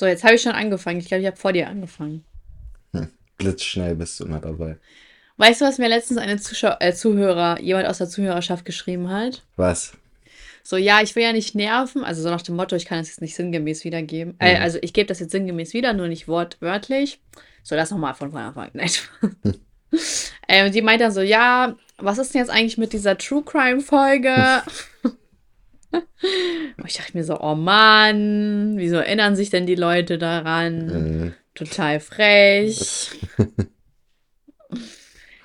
So, jetzt habe ich schon angefangen. Ich glaube, ich habe vor dir angefangen. Hm. Blitzschnell bist du immer dabei. Weißt du, was mir letztens eine Zuschau äh, Zuhörer, jemand aus der Zuhörerschaft geschrieben hat? Was? So, ja, ich will ja nicht nerven. Also so nach dem Motto, ich kann das jetzt nicht sinngemäß wiedergeben. Äh, also ich gebe das jetzt sinngemäß wieder, nur nicht wortwörtlich. So, das nochmal von vorne anfangen. Nein. ähm, die meint dann so, ja, was ist denn jetzt eigentlich mit dieser True Crime Folge? ich dachte mir so, oh Mann, wieso erinnern sich denn die Leute daran? Mhm. Total frech.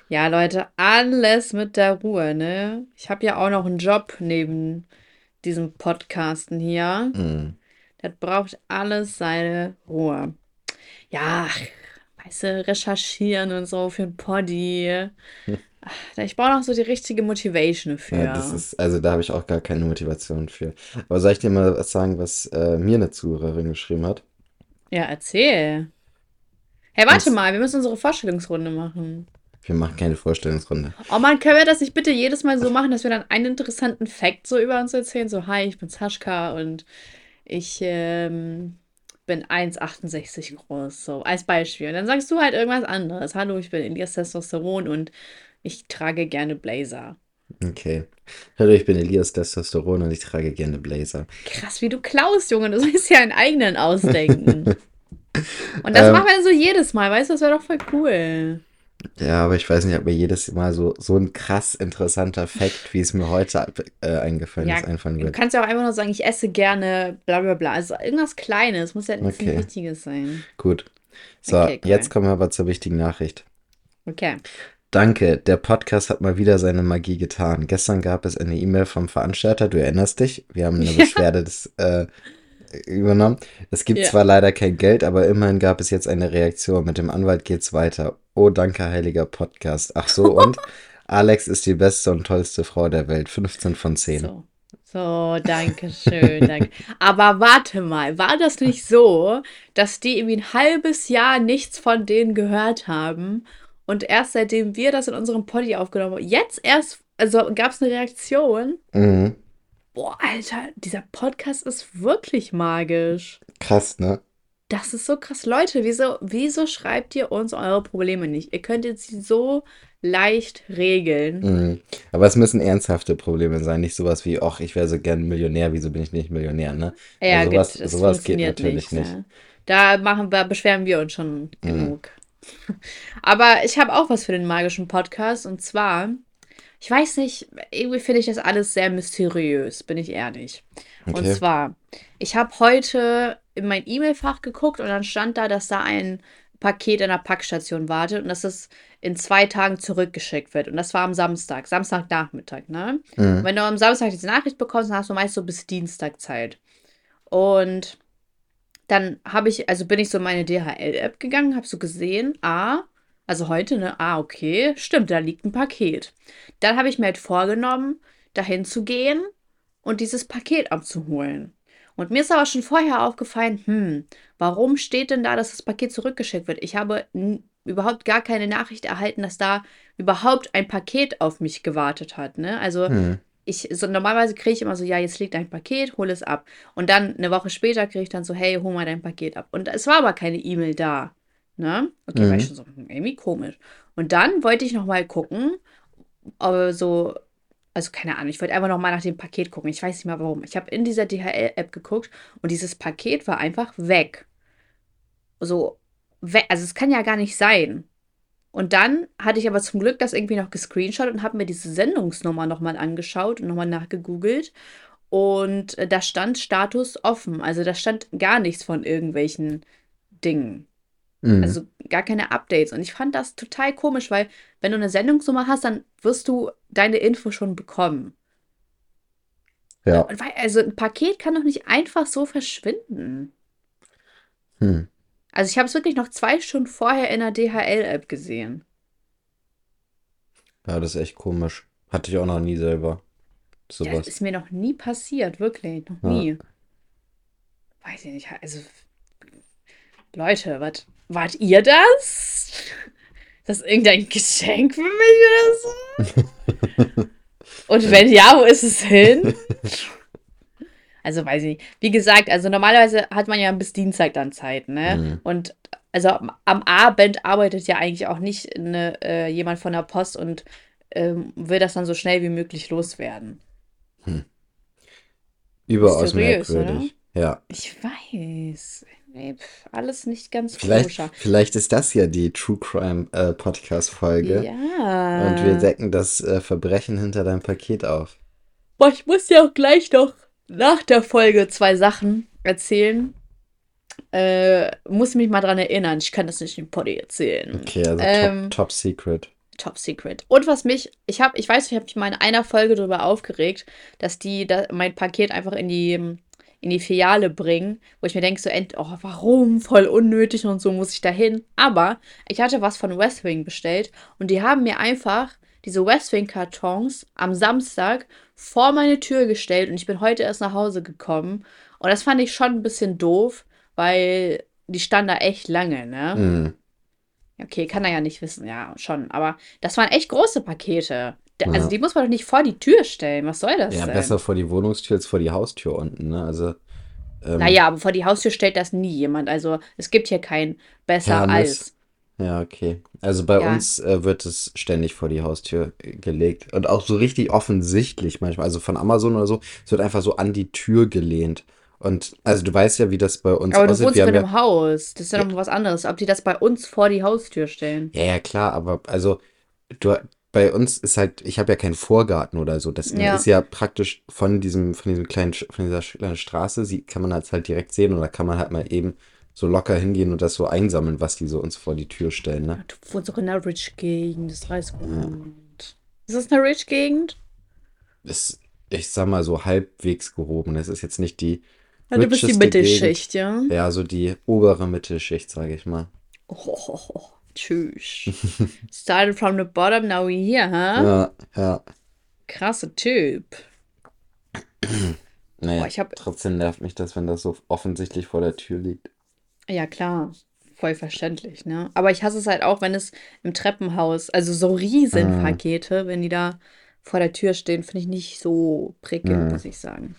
ja, Leute, alles mit der Ruhe, ne? Ich habe ja auch noch einen Job neben diesem Podcasten hier. Mhm. Das braucht alles seine Ruhe. Ja, weißt du, recherchieren und so für ein Poddy. Ich brauche noch so die richtige Motivation für. Ja, das ist, also da habe ich auch gar keine Motivation für. Aber soll ich dir mal was sagen, was äh, mir eine Zuhörerin geschrieben hat? Ja, erzähl. Hey, warte was? mal, wir müssen unsere Vorstellungsrunde machen. Wir machen keine Vorstellungsrunde. Oh man, können wir das nicht bitte jedes Mal so machen, dass wir dann einen interessanten Fact so über uns erzählen? So, hi, ich bin Saschka und ich ähm, bin 1,68 groß. So, als Beispiel. Und dann sagst du halt irgendwas anderes. Hallo, ich bin Elias Testosteron und ich trage gerne Blazer. Okay. Hallo, ich bin Elias Testosteron und ich trage gerne Blazer. Krass, wie du klaust, Junge. Du sollst ja einen eigenen ausdenken. und das ähm, machen wir so jedes Mal, weißt du? Das wäre doch voll cool. Ja, aber ich weiß nicht, ob mir jedes Mal so, so ein krass interessanter Fakt, wie es mir heute äh, eingefallen ja, ist, einfallen wird. Du kannst ja auch einfach nur sagen, ich esse gerne bla bla bla. Also irgendwas Kleines, muss ja nichts okay. Wichtiges sein. Gut. So, okay, cool. jetzt kommen wir aber zur wichtigen Nachricht. Okay. Danke, der Podcast hat mal wieder seine Magie getan. Gestern gab es eine E-Mail vom Veranstalter, du erinnerst dich, wir haben eine Beschwerde des, äh, übernommen. Es gibt ja. zwar leider kein Geld, aber immerhin gab es jetzt eine Reaktion. Mit dem Anwalt geht's weiter. Oh, danke, heiliger Podcast. Ach so, und Alex ist die beste und tollste Frau der Welt. 15 von 10. So. So, danke schön. danke. Aber warte mal, war das nicht so, dass die irgendwie ein halbes Jahr nichts von denen gehört haben und erst seitdem wir das in unserem Poddy aufgenommen haben, jetzt erst, also gab es eine Reaktion? Mhm. Boah, Alter, dieser Podcast ist wirklich magisch. Krass, ne? Das ist so krass. Leute, wieso, wieso schreibt ihr uns eure Probleme nicht? Ihr könnt jetzt sie so leicht regeln. Mhm. Aber es müssen ernsthafte Probleme sein, nicht sowas wie, ach, ich wäre so gern Millionär, wieso bin ich nicht Millionär, ne? Ja, also sowas, geht, sowas geht natürlich nicht. nicht. Da machen wir, beschweren wir uns schon mhm. genug. Aber ich habe auch was für den magischen Podcast und zwar ich weiß nicht, irgendwie finde ich das alles sehr mysteriös, bin ich ehrlich. Okay. Und zwar, ich habe heute in mein E-Mail-Fach geguckt und dann stand da, dass da ein Paket in der Packstation wartet und dass es in zwei Tagen zurückgeschickt wird. Und das war am Samstag, Samstagnachmittag, ne? Mhm. Wenn du am Samstag diese Nachricht bekommst, dann hast du meist so bis Dienstag Zeit. Und dann habe ich, also bin ich so in meine DHL-App gegangen, habe so gesehen, ah, also heute, ne? Ah, okay. Stimmt, da liegt ein Paket. Dann habe ich mir halt vorgenommen, dahin zu gehen und dieses Paket abzuholen. Und mir ist aber schon vorher aufgefallen, hm, warum steht denn da, dass das Paket zurückgeschickt wird? Ich habe überhaupt gar keine Nachricht erhalten, dass da überhaupt ein Paket auf mich gewartet hat. Ne? Also hm. Ich, so normalerweise kriege ich immer so, ja, jetzt liegt ein Paket, hol es ab. Und dann eine Woche später kriege ich dann so, hey, hol mal dein Paket ab. Und es war aber keine E-Mail da. Ne? Okay, mhm. war ich mhm. schon so, hm, irgendwie komisch. Und dann wollte ich noch mal gucken, ob so, also keine Ahnung, ich wollte einfach noch mal nach dem Paket gucken. Ich weiß nicht mehr warum. Ich habe in dieser DHL-App geguckt und dieses Paket war einfach weg. So, weg. Also es kann ja gar nicht sein. Und dann hatte ich aber zum Glück das irgendwie noch gescreenshot und habe mir diese Sendungsnummer nochmal angeschaut und nochmal nachgegoogelt. Und äh, da stand Status offen. Also da stand gar nichts von irgendwelchen Dingen. Mhm. Also gar keine Updates. Und ich fand das total komisch, weil wenn du eine Sendungsnummer hast, dann wirst du deine Info schon bekommen. Ja. Also ein Paket kann doch nicht einfach so verschwinden. Hm. Also ich habe es wirklich noch zwei Stunden vorher in der DHL-App gesehen. Ja, das ist echt komisch. Hatte ich auch noch nie selber. Sowas. Ja, das ist mir noch nie passiert, wirklich. Noch nie. Ja. Weiß ich nicht. Also, Leute, was Wart ihr das? Ist das irgendein Geschenk für mich oder so? Und wenn ja, wo ist es hin? Also weiß ich nicht. Wie gesagt, also normalerweise hat man ja bis Dienstag dann Zeit, ne? Mhm. Und also am Abend arbeitet ja eigentlich auch nicht eine, äh, jemand von der Post und ähm, will das dann so schnell wie möglich loswerden. Hm. Überaus merkwürdig. Oder? Ja. Ich weiß. Nee, alles nicht ganz vielleicht, koscher. Vielleicht ist das ja die True Crime äh, Podcast Folge. Ja. Und wir decken das äh, Verbrechen hinter deinem Paket auf. Boah, ich muss ja auch gleich noch nach der Folge zwei Sachen erzählen. Äh, muss mich mal dran erinnern. Ich kann das nicht im Poddy erzählen. Okay, also ähm, top, top Secret. Top Secret. Und was mich, ich habe, ich weiß, ich habe mich mal in einer Folge darüber aufgeregt, dass die da, mein Paket einfach in die in die Filiale bringen, wo ich mir denke, so, oh, warum? Voll unnötig und so muss ich da hin. Aber ich hatte was von Westwing bestellt und die haben mir einfach diese Westwing-Kartons am Samstag vor meine Tür gestellt und ich bin heute erst nach Hause gekommen. Und das fand ich schon ein bisschen doof, weil die standen da echt lange, ne? Mhm. Okay, kann er ja nicht wissen, ja, schon. Aber das waren echt große Pakete. Also ja. die muss man doch nicht vor die Tür stellen. Was soll das ja, denn? besser vor die Wohnungstür als vor die Haustür unten, ne? Also. Ähm, naja, aber vor die Haustür stellt das nie jemand. Also es gibt hier kein besser ja, als. Ja, okay. Also bei ja. uns äh, wird es ständig vor die Haustür gelegt. Und auch so richtig offensichtlich manchmal. Also von Amazon oder so. Es wird einfach so an die Tür gelehnt. Und also du weißt ja, wie das bei uns aber aussieht. Du wohnst in einem ja, Haus. Das ist ja, ja noch was anderes. Ob die das bei uns vor die Haustür stellen. Ja, ja, klar. Aber also du, bei uns ist halt, ich habe ja keinen Vorgarten oder so. Das ja. ist ja praktisch von diesem, von diesem kleinen, von dieser kleinen Straße, sie, kann man das halt direkt sehen oder kann man halt mal eben so locker hingehen und das so einsammeln, was die so uns vor die Tür stellen. Ne? Du wohnst auch in einer Rich-Gegend, das weiß gut. Ja. Ist das eine Rich-Gegend? Ist, ich sag mal so halbwegs gehoben. Das ist jetzt nicht die. Ja, du bist die Mittelschicht, Gegend. ja? Ja, so die obere Mittelschicht, sage ich mal. Oh, oh, oh. Tschüss. Started from the bottom, now we're here, huh? Ja, ja. Krasser Typ. naja, ich hab... trotzdem nervt mich das, wenn das so offensichtlich vor der Tür liegt. Ja, klar. Voll verständlich, ne? Aber ich hasse es halt auch, wenn es im Treppenhaus, also so Riesenpakete, mhm. wenn die da vor der Tür stehen, finde ich nicht so prickelnd, mhm. muss ich sagen.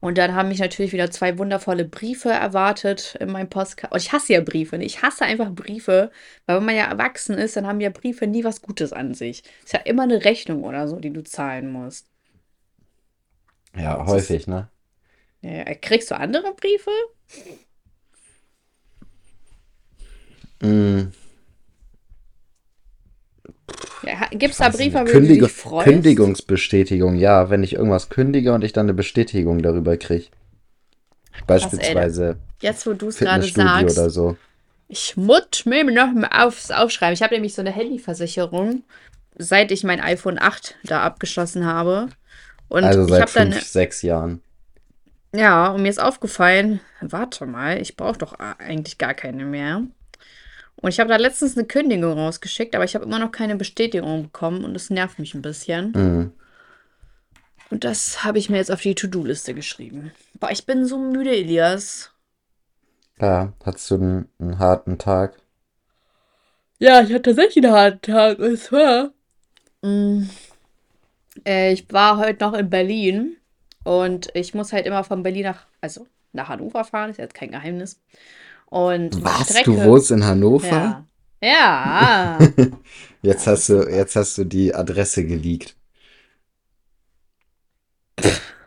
Und dann haben mich natürlich wieder zwei wundervolle Briefe erwartet in meinem Postkarte. Und ich hasse ja Briefe. Ne? Ich hasse einfach Briefe, weil wenn man ja erwachsen ist, dann haben ja Briefe nie was Gutes an sich. Ist ja immer eine Rechnung oder so, die du zahlen musst. Ja, häufig, ne? Ja, kriegst du andere Briefe? Ja, Gibt es da Briefe, über die du dich freust? Kündigungsbestätigung, ja, wenn ich irgendwas kündige und ich dann eine Bestätigung darüber kriege. Beispielsweise. Krass, Jetzt, wo du es gerade sagst. Oder so. Ich muss mir noch mal aufs Aufschreiben. Ich habe nämlich so eine Handyversicherung, seit ich mein iPhone 8 da abgeschlossen habe. Und also seit fünf, dann, sechs Jahren. Ja, und mir ist aufgefallen, warte mal, ich brauche doch eigentlich gar keine mehr. Und ich habe da letztens eine Kündigung rausgeschickt, aber ich habe immer noch keine Bestätigung bekommen und das nervt mich ein bisschen. Mhm. Und das habe ich mir jetzt auf die To-Do-Liste geschrieben. Boah, ich bin so müde, Elias. Ja, hattest du einen, einen, harten Tag? Ja, ich hatte tatsächlich einen harten Tag. Und zwar. Mh, äh, ich war heute noch in Berlin und ich muss halt immer von Berlin nach, also nach Hannover fahren, ist jetzt kein Geheimnis. Und Was? Strecke, du wohnst in Hannover? Ja. ja. jetzt, hast du, jetzt hast du die Adresse geleakt.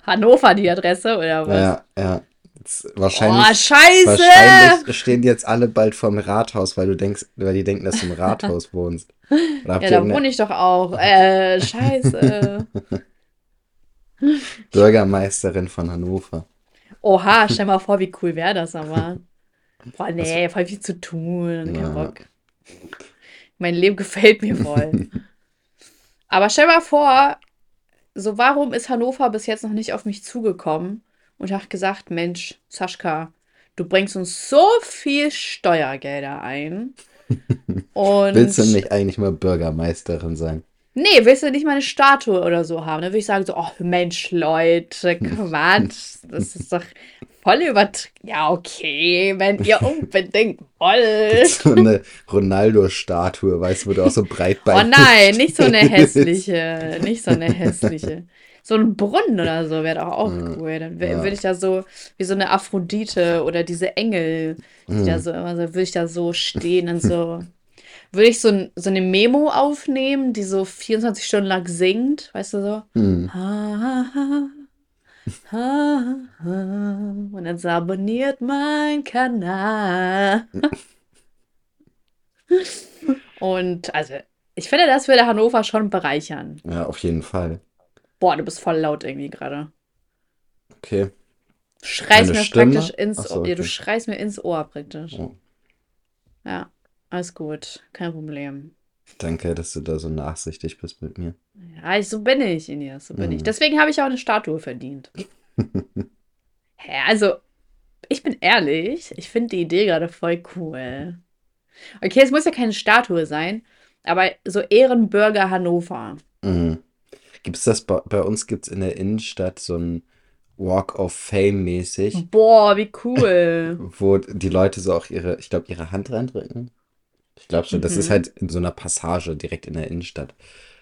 Hannover die Adresse, oder was? Ja, ja. Jetzt wahrscheinlich, oh, scheiße! Wahrscheinlich stehen jetzt alle bald vorm Rathaus, weil du denkst, weil die denken, dass du im Rathaus wohnst. ja, da wohne ich doch auch. Äh, scheiße. Bürgermeisterin von Hannover. Oha, stell mal vor, wie cool wäre das aber. Boah, nee, also, voll viel zu tun. Kein Bock. Mein Leben gefällt mir voll. Aber stell mal vor, so warum ist Hannover bis jetzt noch nicht auf mich zugekommen und hat gesagt, Mensch, Saschka, du bringst uns so viel Steuergelder ein. und Willst du nicht eigentlich mal Bürgermeisterin sein? Nee, willst du nicht mal eine Statue oder so haben? Dann würde ich sagen so, oh Mensch, Leute, Quatsch. Das ist doch voll übertrieben. Ja, okay, wenn ihr unbedingt wollt. So eine Ronaldo-Statue, weißt du, wo du auch so breit bei Oh nein, nicht so eine hässliche. Nicht so eine hässliche. so ein Brunnen oder so wäre doch auch mhm. cool. Dann ja. würde ich da so, wie so eine Aphrodite oder diese Engel, die mhm. da so immer so, würde ich da so stehen und so. würde ich so, so eine Memo aufnehmen, die so 24 Stunden lang singt, weißt du so? Mhm. Ha, ha, ha. Und dann so abonniert mein Kanal. Und also, ich finde, das würde Hannover schon bereichern. Ja, auf jeden Fall. Boah, du bist voll laut irgendwie gerade. Okay. Du schreist mir Stimme? praktisch ins so, okay. Ohr. Du schreist mir ins Ohr praktisch. Oh. Ja, alles gut. Kein Problem. Danke, dass du da so nachsichtig bist mit mir. Ja, so bin ich, Inias, so bin mhm. ich. Deswegen habe ich auch eine Statue verdient. Hä, also, ich bin ehrlich, ich finde die Idee gerade voll cool. Okay, es muss ja keine Statue sein, aber so Ehrenbürger Hannover. Mhm. Gibt es das bei, bei uns? Gibt es in der Innenstadt so ein Walk of Fame mäßig? Boah, wie cool. wo die Leute so auch ihre, ich glaube, ihre Hand reindrücken. Ich glaube schon, mhm. das ist mhm. halt in so einer Passage direkt in der Innenstadt.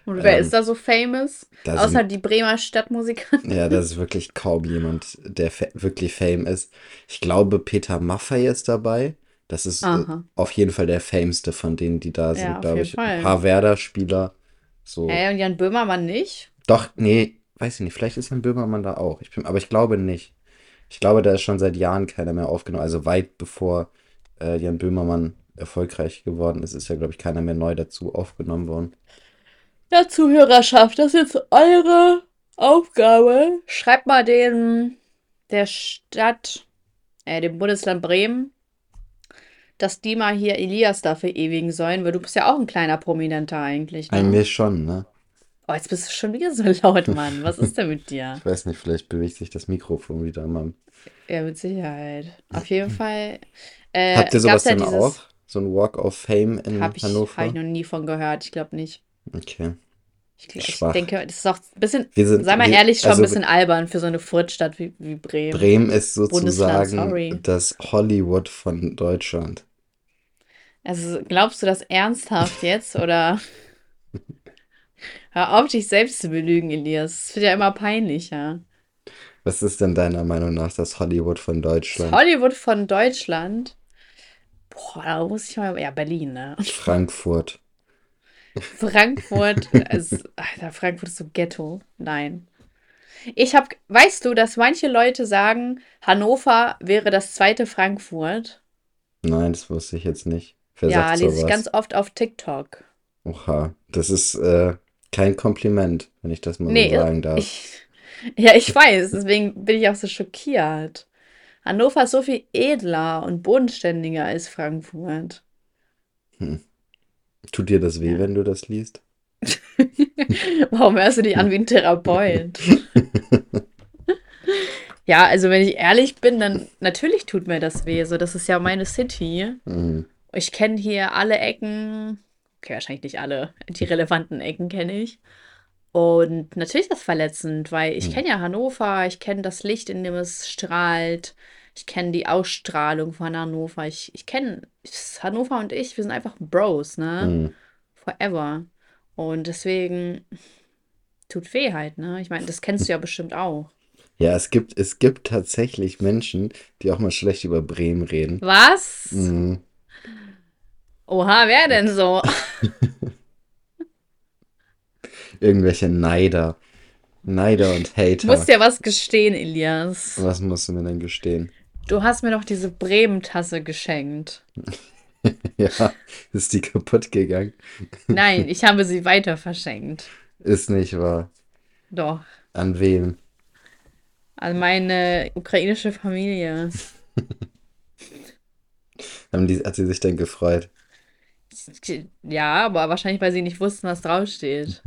Und wer ähm, ist da so famous? Außer sind, die Bremer Stadtmusiker. Ja, das ist wirklich kaum jemand, der fa wirklich fame ist. Ich glaube, Peter Maffay ist dabei. Das ist äh, auf jeden Fall der fameste von denen, die da sind, ja, glaube ich. Fall. Ein paar Werder-Spieler. So. Äh, und Jan Böhmermann nicht? Doch, nee, weiß ich nicht. Vielleicht ist Jan Böhmermann da auch. Ich bin, aber ich glaube nicht. Ich glaube, da ist schon seit Jahren keiner mehr aufgenommen. Also weit bevor äh, Jan Böhmermann erfolgreich geworden ist, ist ja, glaube ich, keiner mehr neu dazu aufgenommen worden. Ja, Zuhörerschaft, das ist jetzt eure Aufgabe. Schreibt mal den der Stadt, äh, dem Bundesland Bremen, dass die mal hier Elias da verewigen sollen, weil du bist ja auch ein kleiner Prominenter eigentlich. Ne? Eigentlich schon, ne? Oh, jetzt bist du schon wieder so laut, Mann. Was ist denn mit dir? ich weiß nicht, vielleicht bewegt sich das Mikrofon wieder mal. Ja, mit Sicherheit. Auf jeden Fall. Äh, Habt ihr sowas denn dieses... auch? So ein Walk of Fame in hab ich, Hannover? Habe ich noch nie von gehört. Ich glaube nicht. Okay. Ich, ich, denke, das ist auch ein bisschen, sind, sei mal ehrlich, schon also, ein bisschen albern für so eine Furtstadt wie, wie Bremen. Bremen ist sozusagen das Hollywood von Deutschland. Also glaubst du das ernsthaft jetzt oder hör auf, dich selbst zu belügen, Elias. Das wird ja immer peinlicher. Was ist denn deiner Meinung nach das Hollywood von Deutschland? Das Hollywood von Deutschland? Boah, da muss ich mal. Ja, Berlin, ne? Frankfurt. Frankfurt, ist, Alter, Frankfurt ist so Ghetto. Nein. Ich habe, weißt du, dass manche Leute sagen, Hannover wäre das zweite Frankfurt? Nein, das wusste ich jetzt nicht. Wer ja, lese sowas? ich ganz oft auf TikTok. Oha, das ist äh, kein Kompliment, wenn ich das mal nee, so sagen darf. Ich, ja, ich weiß, deswegen bin ich auch so schockiert. Hannover ist so viel edler und bodenständiger als Frankfurt. Hm. Tut dir das weh, ja. wenn du das liest? Warum hörst du dich an wie ein Therapeut? ja, also wenn ich ehrlich bin, dann natürlich tut mir das weh. So, das ist ja meine City. Mhm. Ich kenne hier alle Ecken. Okay, wahrscheinlich nicht alle. Die relevanten Ecken kenne ich. Und natürlich ist das verletzend, weil ich hm. kenne ja Hannover, ich kenne das Licht, in dem es strahlt. Ich kenne die Ausstrahlung von Hannover. Ich, ich kenne Hannover und ich, wir sind einfach Bros, ne? Mhm. Forever. Und deswegen tut weh halt, ne? Ich meine, das kennst du ja bestimmt auch. Ja, es gibt, es gibt tatsächlich Menschen, die auch mal schlecht über Bremen reden. Was? Mhm. Oha, wer denn so? Irgendwelche Neider. Neider und Hater. Du musst dir was gestehen, Elias. Was musst du mir denn gestehen? Du hast mir doch diese Bremen-Tasse geschenkt. ja, ist die kaputt gegangen? Nein, ich habe sie weiter verschenkt. Ist nicht wahr. Doch. An wen? An meine ukrainische Familie. Haben die, hat sie sich denn gefreut? Ja, aber wahrscheinlich, weil sie nicht wussten, was draufsteht.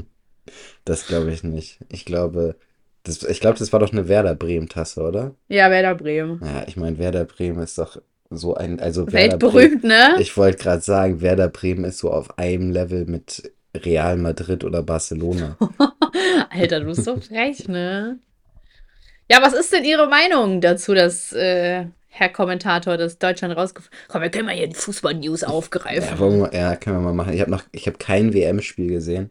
Das glaube ich nicht. Ich glaube, das, ich glaube, das war doch eine Werder Bremen-Tasse, oder? Ja, Werder Bremen. Ja, ich meine, Werder Bremen ist doch so ein. Also Weltberühmt, ne? Ich wollte gerade sagen, Werder Bremen ist so auf einem Level mit Real Madrid oder Barcelona. Alter, du bist so frech, ne? Ja, was ist denn Ihre Meinung dazu, dass äh, Herr Kommentator, dass Deutschland rausgefunden Komm, wir können mal hier die Fußball-News aufgreifen. Ja, wir, ja, können wir mal machen. Ich habe habe kein WM-Spiel gesehen.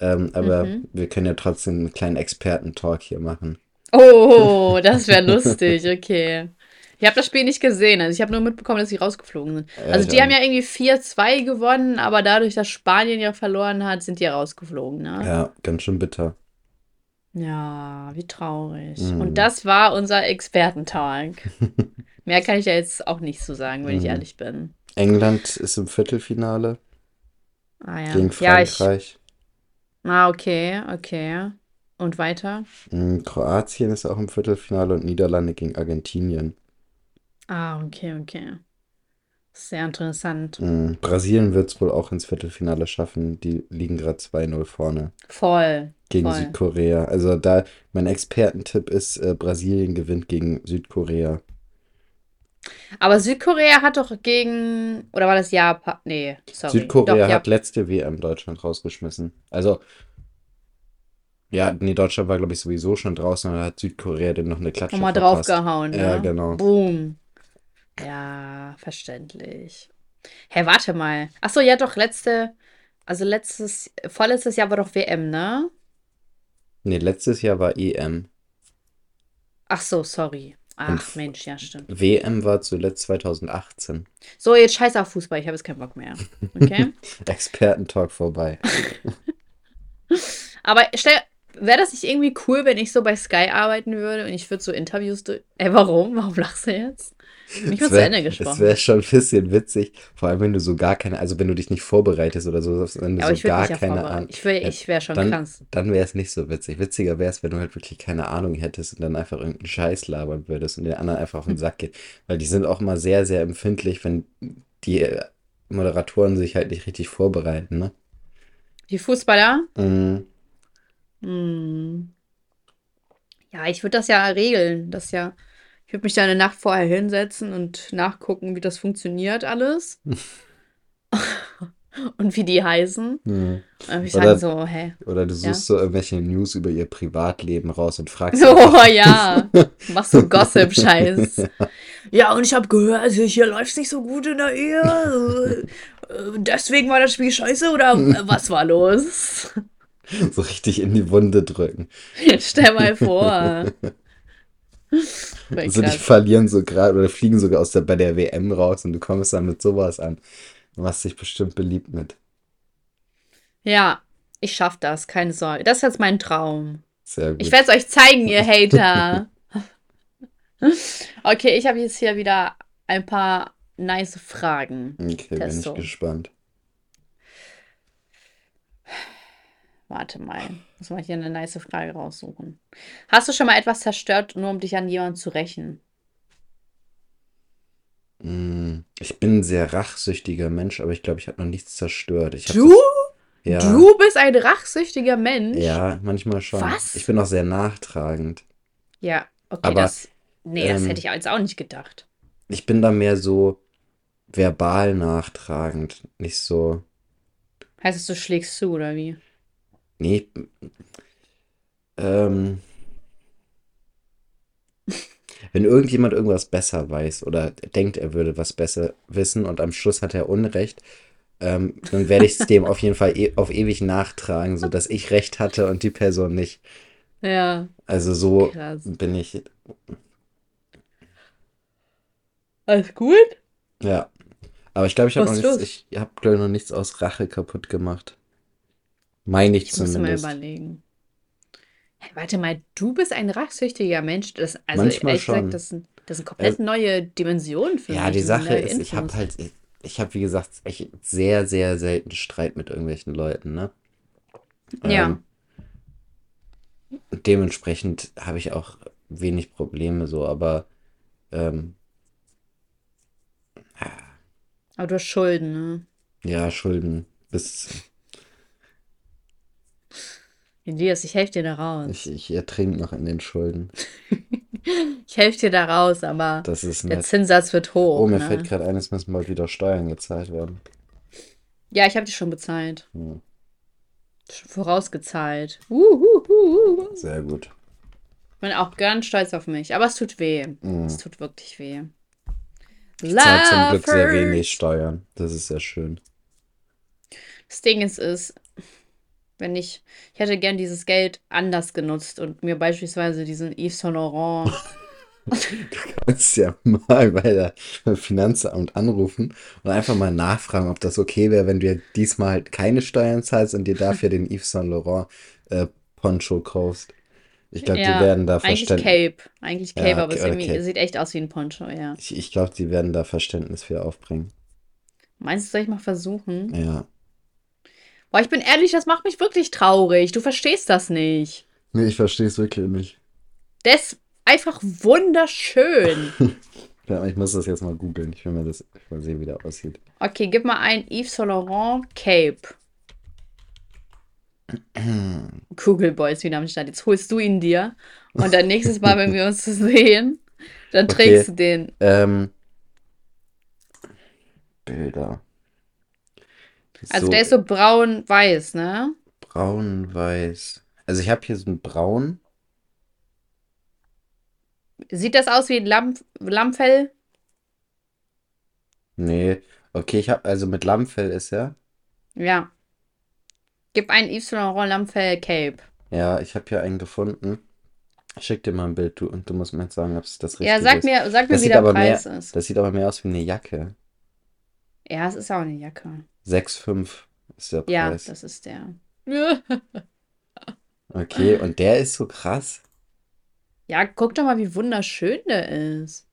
Ähm, aber mhm. wir können ja trotzdem einen kleinen Experten-Talk hier machen. Oh, das wäre lustig, okay. Ich habe das Spiel nicht gesehen. Also ich habe nur mitbekommen, dass sie rausgeflogen sind. Ja, also die haben ja irgendwie 4-2 gewonnen, aber dadurch, dass Spanien ja verloren hat, sind die ja rausgeflogen. Ne? Ja, ganz schön bitter. Ja, wie traurig. Mm. Und das war unser Expertentag. Mehr kann ich ja jetzt auch nicht so sagen, wenn mm. ich mhm. ehrlich bin. England ist im Viertelfinale. Ah, ja. Gegen Frankreich. Ja, ich... Ah, okay, okay. Und weiter? Mm, Kroatien ist auch im Viertelfinale und Niederlande gegen Argentinien. Ah, okay, okay. Sehr interessant. Mhm. Brasilien wird es wohl auch ins Viertelfinale schaffen. Die liegen gerade 2-0 vorne. Voll. Gegen voll. Südkorea. Also da, mein Expertentipp ist, äh, Brasilien gewinnt gegen Südkorea. Aber Südkorea hat doch gegen, oder war das Japan? Nee, sorry. Südkorea doch, hat ja. letzte WM Deutschland rausgeschmissen. Also, ja, nee, Deutschland war, glaube ich, sowieso schon draußen, aber hat Südkorea denn noch eine Klatsche Nochmal draufgehauen, Ja, ne? genau. Boom. Ja, verständlich. Hä, warte mal. Achso, ja doch, letzte, also letztes, vorletztes Jahr war doch WM, ne? Nee, letztes Jahr war EM. Ach so, sorry. Ach, Mensch, ja, stimmt. WM war zuletzt 2018. So, jetzt scheiß auf Fußball, ich habe jetzt keinen Bock mehr. Okay? Expertentalk vorbei. Aber stell, wäre das nicht irgendwie cool, wenn ich so bei Sky arbeiten würde und ich würde so Interviews durch. Ey, warum? Warum lachst du jetzt? Mich zu Ende gesprochen. Das wäre schon ein bisschen witzig, vor allem wenn du so gar keine, also wenn du dich nicht vorbereitest oder so, wenn du ja, so gar keine Ahnung. Ich, ich wäre schon dann, krass. Dann wäre es nicht so witzig. Witziger wäre es, wenn du halt wirklich keine Ahnung hättest und dann einfach irgendeinen Scheiß labern würdest und den anderen einfach auf den Sack geht. Weil die sind auch immer sehr, sehr empfindlich, wenn die Moderatoren sich halt nicht richtig vorbereiten, ne? Die Fußballer? Mhm. Hm. Ja, ich würde das ja regeln. Das ja. Ich würde mich da eine Nacht vorher hinsetzen und nachgucken, wie das funktioniert alles. und wie die heißen. Mhm. Und ich sage so, hä? Oder du suchst ja? so irgendwelche News über ihr Privatleben raus und fragst. Oh ja, machst so Gossip-Scheiß. ja. ja, und ich habe gehört, hier läuft es nicht so gut in der Ehe. Äh, deswegen war das Spiel scheiße oder was war los? so richtig in die Wunde drücken. Stell mal vor. also die verlieren so gerade oder fliegen sogar aus der, bei der WM raus und du kommst dann mit sowas an. Du machst dich bestimmt beliebt mit. Ja, ich schaff das, keine Sorge. Das ist jetzt mein Traum. Sehr gut. Ich werde es euch zeigen, ihr Hater. okay, ich habe jetzt hier wieder ein paar nice Fragen. Okay, Testo. bin ich gespannt. Warte mal. Muss mal hier eine nice Frage raussuchen. Hast du schon mal etwas zerstört, nur um dich an jemanden zu rächen? Mm, ich bin ein sehr rachsüchtiger Mensch, aber ich glaube, ich habe noch nichts zerstört. Ich du? Ja. Du bist ein rachsüchtiger Mensch? Ja, manchmal schon. Was? Ich bin auch sehr nachtragend. Ja, okay, aber, das. Nee, ähm, das hätte ich jetzt auch nicht gedacht. Ich bin da mehr so verbal nachtragend, nicht so. Heißt es, du schlägst zu, oder wie? Nee. Ähm. Wenn irgendjemand irgendwas besser weiß oder denkt, er würde was besser wissen und am Schluss hat er Unrecht, ähm, dann werde ich es dem auf jeden Fall e auf ewig nachtragen, sodass ich Recht hatte und die Person nicht. Ja. Also so Krass. bin ich. Alles gut? Ja. Aber ich glaube, ich habe noch, nichts, ich noch nichts aus Rache kaputt gemacht. Meine ich, ich zumindest. Muss mal überlegen. Hey, warte mal, du bist ein rachsüchtiger Mensch. Das, also Manchmal schon. Gesagt, das, sind, das sind komplett also, neue Dimensionen für ja, mich. Ja, die Sache ist, Infos. ich habe halt, ich, ich habe wie gesagt echt sehr, sehr selten Streit mit irgendwelchen Leuten, ne? Ja. Ähm, dementsprechend habe ich auch wenig Probleme so, aber ähm, aber du hast Schulden, ne? Ja, Schulden. Bis Elias, ich helfe dir da raus. Ich, ich ertrinke noch in den Schulden. ich helfe dir da raus, aber das ist der Zinssatz wird hoch. Oh, mir ne? fällt gerade ein, es müssen mal wieder Steuern gezahlt werden. Ja, ich habe die schon bezahlt. Hm. Vorausgezahlt. Uhuhu. Sehr gut. Ich bin auch ganz stolz auf mich, aber es tut weh. Hm. Es tut wirklich weh. Ich zahle zum Glück sehr wenig Steuern. Das ist sehr schön. Das Ding ist, ist Wenn ich, ich hätte gern dieses Geld anders genutzt und mir beispielsweise diesen Yves Saint Laurent. du kannst ja mal bei der Finanzamt anrufen und einfach mal nachfragen, ob das okay wäre, wenn du diesmal halt keine Steuern zahlst und dir dafür den Yves Saint Laurent äh, Poncho kaufst. Ich glaube, ja, die werden da Verständnis. Eigentlich Cape. Eigentlich Cape, ja, aber es okay. sieht echt aus wie ein Poncho, ja. Ich, ich glaube, die werden da Verständnis für aufbringen. Meinst du, soll ich mal versuchen? Ja. Boah, ich bin ehrlich, das macht mich wirklich traurig. Du verstehst das nicht. Nee, ich verstehe es wirklich nicht. Der ist einfach wunderschön. ja, ich muss das jetzt mal googeln. Ich will mir das mal sehen, wie der aussieht. Okay, gib mal ein Yves Saint Laurent Cape. Google Boy ist wieder am Start. Jetzt holst du ihn dir. Und dann nächstes Mal, wenn wir uns sehen, dann okay. trägst du den. Ähm, Bilder. Also so, der ist so braun-weiß, ne? Braun-weiß. Also ich habe hier so ein Braun. Sieht das aus wie ein Lamm Lammfell? Nee. Okay, ich habe also mit Lammfell ist er. Ja. Gib ein Yves Saint Laurent Lammfell Cape. Ja, ich habe hier einen gefunden. Ich schick dir mal ein Bild, du, und du musst mir jetzt sagen, ob es das richtig ist. Ja, sag mir, sag mir wie der Preis mehr, ist. Das sieht aber mehr aus wie eine Jacke. Ja, es ist auch eine Jacke. 6,5 ist der Preis. Ja, das ist der. okay, und der ist so krass. Ja, guck doch mal, wie wunderschön der ist.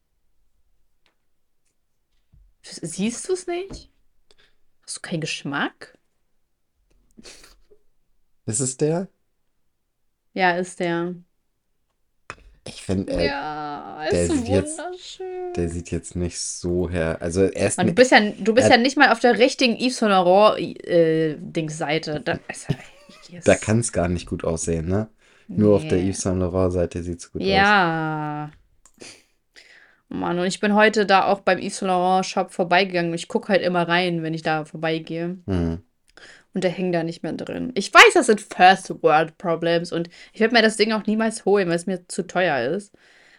Siehst du es nicht? Hast du keinen Geschmack? Ist es der? Ja, ist der. Ich finde, äh, ja, der ist sieht jetzt, der sieht jetzt nicht so her. Also er ist du bist ja, du bist ja nicht mal auf der richtigen Yves Saint Laurent äh, Dings-Seite. Da, yes. da kann es gar nicht gut aussehen, ne? Nur nee. auf der Yves Saint Laurent Seite sieht es gut ja. aus. Ja. Mann, und ich bin heute da auch beim Yves Saint Laurent Shop vorbeigegangen. Ich gucke halt immer rein, wenn ich da vorbeigehe. Mhm und der hängt da nicht mehr drin. Ich weiß, das sind First World Problems und ich werde mir das Ding auch niemals holen, weil es mir zu teuer ist.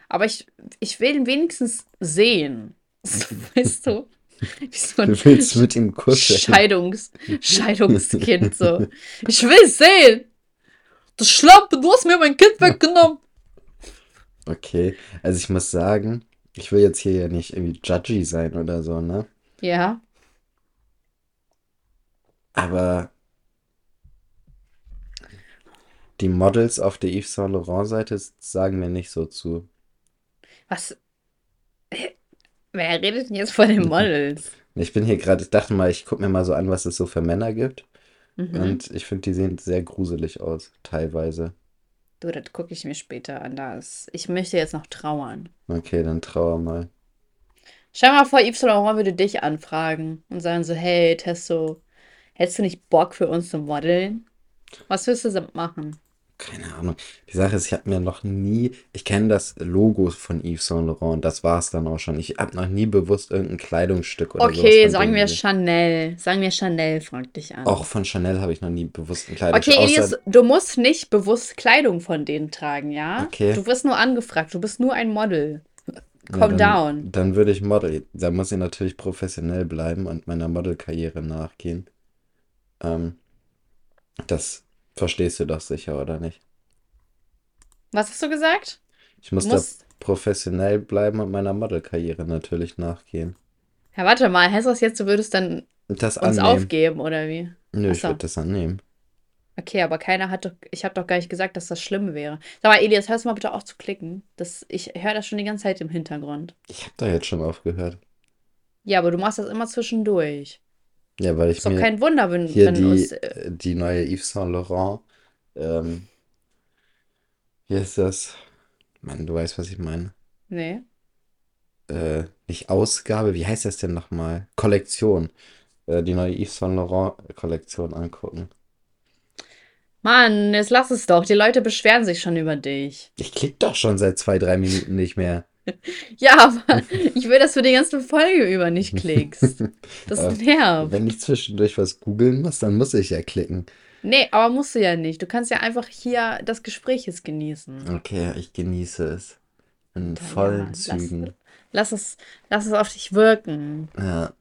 Aber ich, ich will ihn wenigstens sehen. weißt du? Wie so ein du willst mit ihm kuscheln. Scheidungs, Scheidungskind so. Ich will sehen. Du Schlampe, du hast mir mein Kind weggenommen. Okay, also ich muss sagen, ich will jetzt hier ja nicht irgendwie judgy sein oder so, ne? Ja. Aber die Models auf der Yves Saint Laurent Seite sagen mir nicht so zu. Was? Wer redet denn jetzt von den Models? Ich bin hier gerade, ich dachte mal, ich gucke mir mal so an, was es so für Männer gibt. Mhm. Und ich finde, die sehen sehr gruselig aus, teilweise. Du, das gucke ich mir später an. Das. Ich möchte jetzt noch trauern. Okay, dann trauer mal. Stell mal vor, Yves Saint Laurent würde dich anfragen und sagen so, hey, Testo, Hättest du nicht Bock für uns zu modeln? Was willst du machen? Keine Ahnung. Die Sache ist, ich habe mir noch nie, ich kenne das Logo von Yves Saint Laurent, das war es dann auch schon. Ich habe noch nie bewusst irgendein Kleidungsstück oder so. Okay, sagen wir Chanel. Sagen wir Chanel, fragt dich an. Auch von Chanel habe ich noch nie bewusst ein Kleidungsstück. Okay, Elias, du musst nicht bewusst Kleidung von denen tragen, ja? Okay. Du wirst nur angefragt, du bist nur ein Model. Calm ja, dann, down. Dann würde ich Model. Da muss ich natürlich professionell bleiben und meiner Modelkarriere nachgehen. Ähm, das verstehst du doch sicher, oder nicht? Was hast du gesagt? Ich muss da professionell bleiben und meiner Modelkarriere natürlich nachgehen. Ja, warte mal, heißt das jetzt, du würdest dann das uns annehmen. aufgeben, oder wie? Nö, Achso. ich würde das annehmen. Okay, aber keiner hat doch, ich habe doch gar nicht gesagt, dass das schlimm wäre. Sag mal, Elias, hörst du mal bitte auf zu klicken? Das, ich höre das schon die ganze Zeit im Hintergrund. Ich habe da jetzt schon aufgehört. Ja, aber du machst das immer zwischendurch. Ja, weil ich ist mir doch kein Wunder, wenn, hier wenn die, uns, äh, die neue Yves Saint Laurent, ähm, wie ist das? Mann, du weißt, was ich meine. Nee. Äh, nicht Ausgabe, wie heißt das denn nochmal? Kollektion. Äh, die neue Yves Saint Laurent Kollektion angucken. Mann, jetzt lass es doch. Die Leute beschweren sich schon über dich. Ich klick doch schon seit zwei, drei Minuten nicht mehr. Ja, aber ich will, dass du die ganze Folge über nicht klickst. Das nervt. Wenn ich zwischendurch was googeln muss, dann muss ich ja klicken. Nee, aber musst du ja nicht. Du kannst ja einfach hier das Gespräch jetzt genießen. Okay, ich genieße es. In ja, vollen ja, Zügen. Lass, lass, es, lass es auf dich wirken. Ja.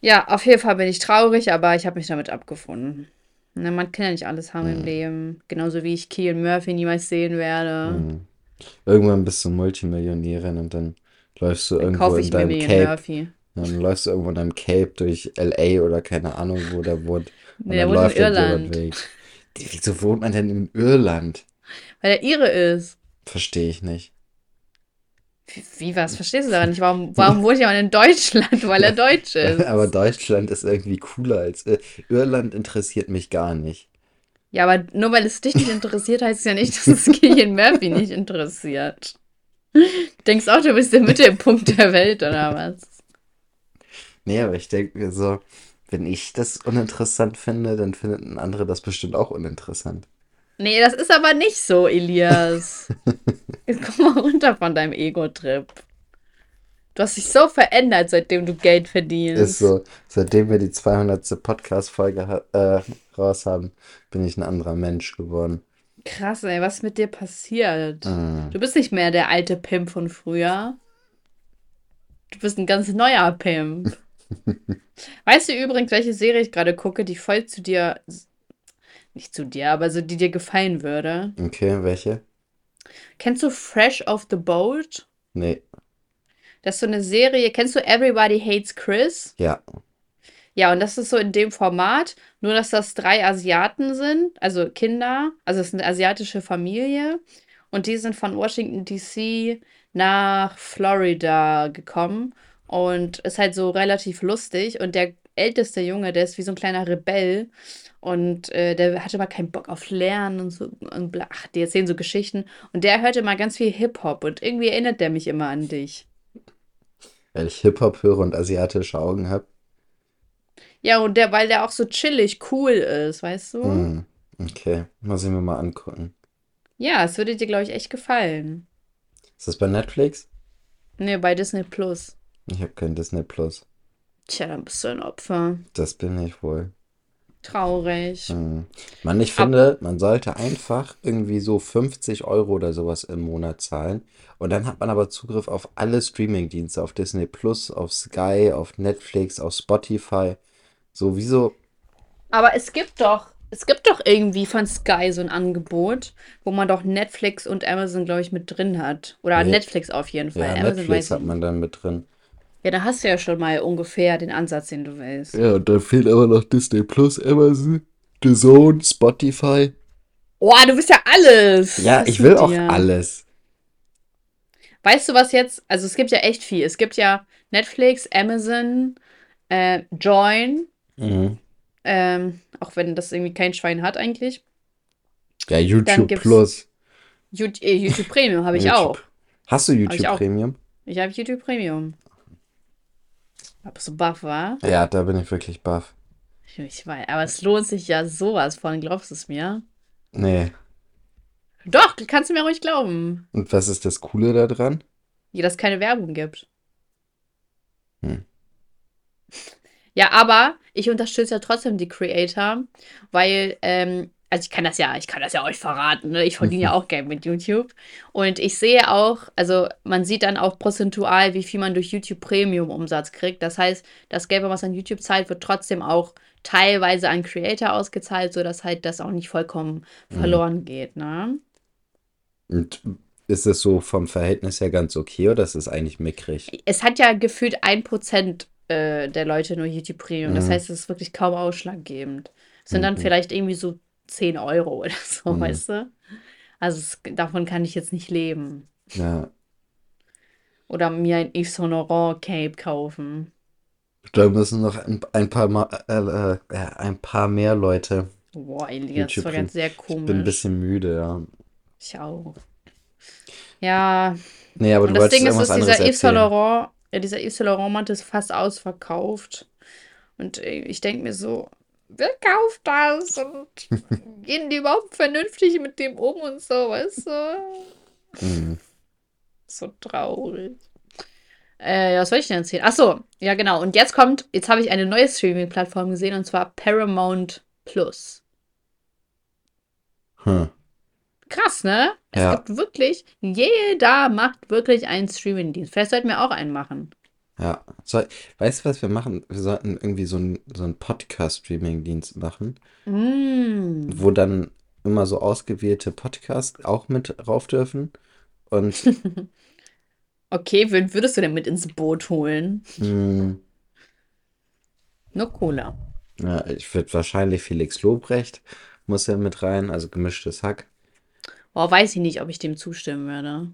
Ja, auf jeden Fall bin ich traurig, aber ich habe mich damit abgefunden. Na, man kann ja nicht alles haben im Leben. Genauso wie ich Kian Murphy niemals sehen werde. Mhm. Irgendwann bist du Multimillionärin und dann läufst du Dann irgendwo in deinem Cape. Murphy. Dann läufst du irgendwo in deinem Cape durch LA oder keine Ahnung, wo der wohnt. Und Nee, der dann wohnt in Irland. Wieso wohnt man denn in Irland? Weil er ihre ist. Verstehe ich nicht. Wie, wie was? Verstehst du daran nicht? Warum, warum wohnt jemand in Deutschland? Weil er deutsch ist. Aber Deutschland ist irgendwie cooler als Ir- Irland interessiert mich gar nicht. Ja, aber nur weil es dich nicht interessiert, heißt es ja nicht, dass es Killian Murphy nicht interessiert. Du denkst auch, du bist der Mittelpunkt der Welt, oder was? Nee, aber ich denke mir so, wenn ich das uninteressant finde, dann finden andere das bestimmt auch uninteressant. Nee, das ist aber nicht so, Elias. Jetzt komm mal runter von deinem Ego-Trip. Du hast dich so verändert, seitdem du Geld verdienst. Ist so, seitdem wir die 200. Podcast-Folge äh, raus haben, bin ich ein anderer Mensch geworden. Krass, ey, was ist mit dir passiert? Mm. Du bist nicht mehr der alte Pimp von früher. Du bist ein ganz neuer Pimp. weißt du übrigens, welche Serie ich gerade gucke, die voll zu dir, nicht zu dir, aber so die dir gefallen würde? Okay, welche? Kennst du Fresh off the Boat? Nee, Das ist so eine Serie. Kennst du Everybody Hates Chris? ja. Ja, und das ist so in dem Format, nur dass das drei Asiaten sind, also Kinder, also es ist eine asiatische Familie und die sind von Washington DC nach Florida gekommen und ist halt so relativ lustig und der älteste Junge, der ist wie so ein kleiner Rebell und äh, der hatte mal keinen Bock auf Lernen und so und bla, ach, die erzählen so Geschichten und der hört immer ganz viel Hip-Hop und irgendwie erinnert der mich immer an dich. Weil ich Hip-Hop höre und asiatische Augen habe. Ja, und der, weil der auch so chillig cool ist, weißt du? Mm. Okay, muss ich mir mal angucken. Ja, es würde dir, glaube ich, echt gefallen. Ist das bei Netflix? Nee, bei Disney Plus. Ich habe kein Disney Plus. Tja, dann bist du ein Opfer. Das bin ich wohl. Traurig. Hm. Mann, ich finde, man sollte einfach irgendwie so 50 Euro oder sowas im Monat zahlen. Und dann hat man aber Zugriff auf alle Streaming-Dienste, auf Disney Plus, auf Sky, auf Netflix, auf Spotify. Sowieso, Aber es gibt doch, es gibt doch irgendwie von Sky so ein Angebot, wo man doch Netflix und Amazon, glaube ich, mit drin hat. Oder Nee. Netflix auf jeden Fall. ja, Amazon Netflix hat man dann mit drin. Ja, da hast du ja schon mal ungefähr den Ansatz, den du willst. Ja, und dann fehlt aber noch Disney Plus, Amazon, The Zone, Spotify. Oh, du bist ja alles. Ja, Was ich will auch dir? alles. Weißt du, was jetzt? Also es gibt ja echt viel. Es gibt ja Netflix, Amazon, äh, Join, Mhm. ähm, auch wenn das irgendwie kein Schwein hat eigentlich. Ja, YouTube Plus. YouTube, äh, YouTube Premium habe ich YouTube. auch. Hast du YouTube auch. Premium? Ich habe YouTube Premium. Aber so baff war. Ja, da bin ich wirklich baff. Ich, weiß, aber es lohnt sich ja sowas von, glaubst du es mir? Nee. Doch, kannst du mir ruhig glauben. Und was ist das Coole da dran? Ja, dass es keine Werbung gibt. Hm. Ja, aber ich unterstütze ja trotzdem die Creator, weil, ähm, also ich kann das ja, ich kann das ja euch verraten, ne? Ich verdiene ja auch Geld mit YouTube. Und ich sehe auch, also man sieht dann auch prozentual, wie viel man durch YouTube Premium Umsatz kriegt. Das heißt, das Geld, was an YouTube zahlt, wird trotzdem auch teilweise an Creator ausgezahlt, sodass halt das auch nicht vollkommen verloren geht, ne? Und ist das so vom Verhältnis her ganz okay oder ist es eigentlich mickrig? Es hat ja gefühlt ein Prozent äh, der Leute nur YouTube Premium. Das Mhm. heißt, es ist wirklich kaum ausschlaggebend. Es sind dann Mhm. vielleicht irgendwie so 10 Euro oder so, Mhm. weißt du? Also es, davon kann ich jetzt nicht leben. Ja. Oder mir ein Yves Saint Laurent Cape kaufen. Da müssen noch ein, ein paar Ma äh, äh, ein paar mehr Leute. Boah, Elias, das war ganz sehr Ich bin ein komisch. bisschen müde, ja. Ich auch. Ja, Nee, aber du das Ding ist, ist dieser Yves Saint. Laurent, ja, dieser Yves Saint Laurent Mantel ist fast ausverkauft. Und äh, ich denke mir so, wer kauft das? Und gehen die überhaupt vernünftig mit dem um und so, weißt du? Mhm. So traurig. Äh, ja, was soll ich denn erzählen? Ach so, ja genau. Und jetzt kommt, jetzt habe ich eine neue Streaming-Plattform gesehen und zwar Paramount Plus. Hm. Krass, ne? Es Ja. gibt wirklich, jeder macht wirklich einen Streaming-Dienst. Vielleicht sollten wir auch einen machen. Ja. So, weißt du, was wir machen? Wir sollten irgendwie so einen so Podcast-Streaming-Dienst machen, Mm. wo dann immer so ausgewählte Podcasts auch mit rauf dürfen. Und Okay, wen würdest du denn mit ins Boot holen? mh, Nur Cola. ja, ich würde wahrscheinlich Felix Lobrecht muss ja mit rein, also gemischtes Hack. Boah, weiß ich nicht, ob ich dem zustimmen würde.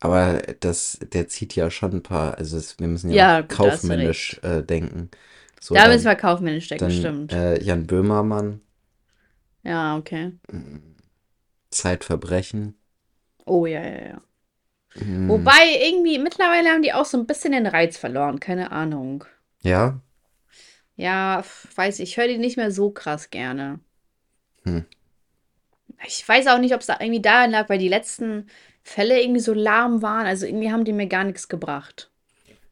Aber das, der zieht ja schon ein paar, also es, wir müssen ja, Ja, gut, kaufmännisch äh, denken. So, Da dann, müssen wir kaufmännisch denken, dann stimmt. äh, Jan Böhmermann, Ja, okay. Zeitverbrechen. Oh, ja, ja, ja. Hm, Wobei, irgendwie, mittlerweile haben die auch so ein bisschen den Reiz verloren, keine Ahnung. ja, Ja, weiß ich, ich höre die nicht mehr so krass gerne. Hm. Ich weiß auch nicht, ob es da irgendwie daran lag, weil die letzten Fälle irgendwie so lahm waren. Also irgendwie haben die mir gar nichts gebracht.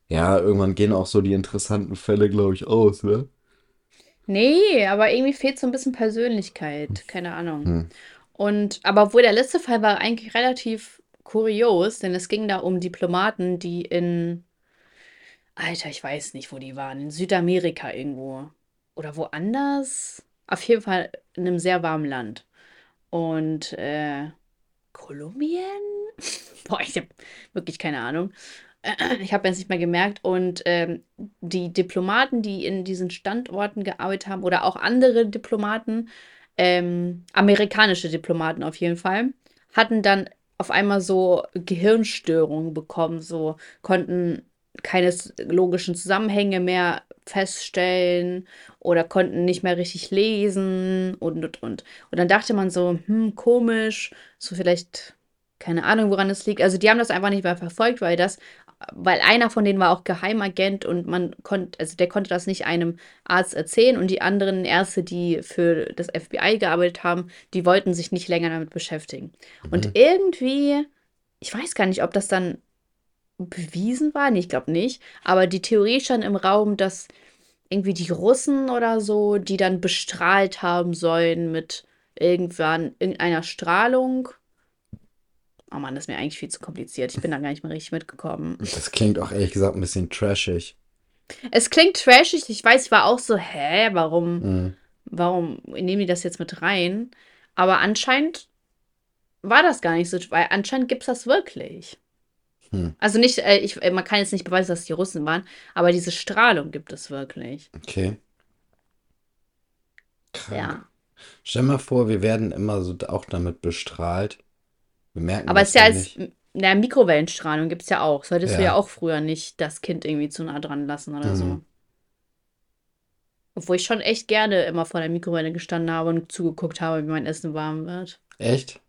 ja, irgendwann gehen auch so die interessanten Fälle, glaube ich, aus, ne? Nee, aber irgendwie fehlt so ein bisschen Persönlichkeit. Keine Ahnung. Hm. Und, aber obwohl der letzte Fall war eigentlich relativ kurios, denn es ging da um Diplomaten, die in, Alter, ich weiß nicht, wo die waren, in Südamerika irgendwo oder woanders. Auf jeden Fall in einem sehr warmen Land. Und äh, Kolumbien? Boah, ich habe wirklich keine Ahnung. Ich habe jetzt nicht mehr gemerkt. Und ähm, die Diplomaten, die in diesen Standorten gearbeitet haben, oder auch andere Diplomaten, ähm, amerikanische Diplomaten auf jeden Fall, hatten dann auf einmal so Gehirnstörungen bekommen, so konnten keine logischen Zusammenhänge mehr feststellen oder konnten nicht mehr richtig lesen und und und. Und dann dachte man so, hm, komisch, so vielleicht, keine Ahnung, woran es liegt. Also die haben das einfach nicht mehr verfolgt, weil das, weil einer von denen war auch Geheimagent und man konnte, also der konnte das nicht einem Arzt erzählen und die anderen Ärzte, die für das FBI gearbeitet haben, die wollten sich nicht länger damit beschäftigen. Und Mhm. irgendwie, ich weiß gar nicht, ob das dann bewiesen war, nee, ich glaube nicht, aber die Theorie stand im Raum, dass irgendwie die Russen oder so, die dann bestrahlt haben sollen mit irgendwann irgendeiner Strahlung. Oh Mann, das ist mir eigentlich viel zu kompliziert. Ich bin da gar nicht mehr richtig mitgekommen. Das klingt auch ehrlich gesagt ein bisschen trashig. Es klingt trashig. Ich weiß, ich war auch so, hä, warum, Mhm. warum nehmen die das jetzt mit rein? Aber anscheinend war das gar nicht so, weil anscheinend gibt es das wirklich. Hm. Also nicht, äh, ich, äh, man kann jetzt nicht beweisen, dass es die Russen waren, aber diese Strahlung gibt es wirklich. Okay. Krank. Ja. Stell mal vor, wir werden immer so auch damit bestrahlt. Wir merken Aber es ist ja ja als, na, Mikrowellenstrahlung gibt es ja auch. Solltest du Ja. ja auch früher nicht das Kind irgendwie zu nah dran lassen oder so. Mhm. Obwohl ich schon echt gerne immer vor der Mikrowelle gestanden habe und zugeguckt habe, wie mein Essen warm wird. Echt?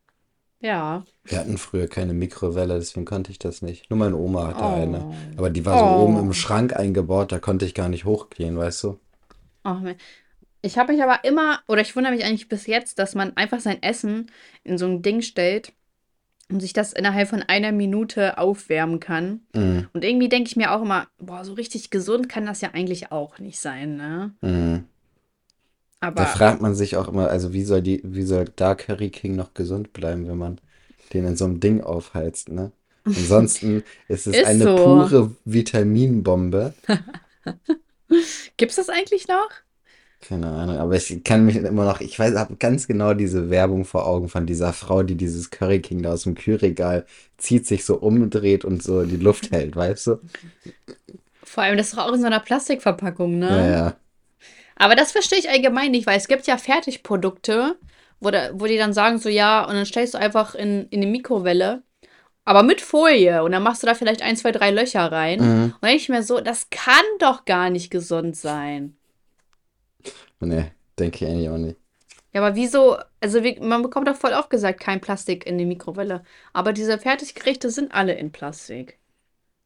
Ja. Wir hatten früher keine Mikrowelle, deswegen konnte ich das nicht. Nur meine Oma hatte eine. Oh. Aber die war so Oh. oben im Schrank eingebaut, da konnte ich gar nicht hochgehen, weißt du? Ach, ich habe mich aber immer, oder ich wundere mich eigentlich bis jetzt, dass man einfach sein Essen in so ein Ding stellt und sich das innerhalb von einer Minute aufwärmen kann. Mhm. Und irgendwie denke ich mir auch immer, boah, so richtig gesund kann das ja eigentlich auch nicht sein, ne? Mhm. Da Aber fragt man sich auch immer, also wie soll die, wie soll da Curry King noch gesund bleiben, wenn man den in so einem Ding aufheizt, ne? Ansonsten ist es Ist eine so. pure Vitaminbombe. gibt's das eigentlich noch? Keine Ahnung, aber ich kann mich immer noch, ich weiß, habe ganz genau diese Werbung vor Augen von dieser Frau, die dieses Curry King da aus dem Kühlregal zieht, sich so umdreht und so die Luft hält, weißt du? Vor allem, das ist doch auch in so einer Plastikverpackung, ne? Ja, ja. Aber das verstehe ich allgemein nicht, weil es gibt ja Fertigprodukte, wo, da, wo die dann sagen, so ja, und dann stellst du einfach in, in die Mikrowelle, aber mit Folie. Und dann machst du da vielleicht ein, zwei, drei Löcher rein. Mhm. Und dann denke ich mir so, das kann doch gar nicht gesund sein. Nee, denke ich eigentlich auch nicht. Ja, aber wieso? Also wie, man bekommt doch voll oft gesagt, kein Plastik in die Mikrowelle. Aber diese Fertiggerichte sind alle in Plastik.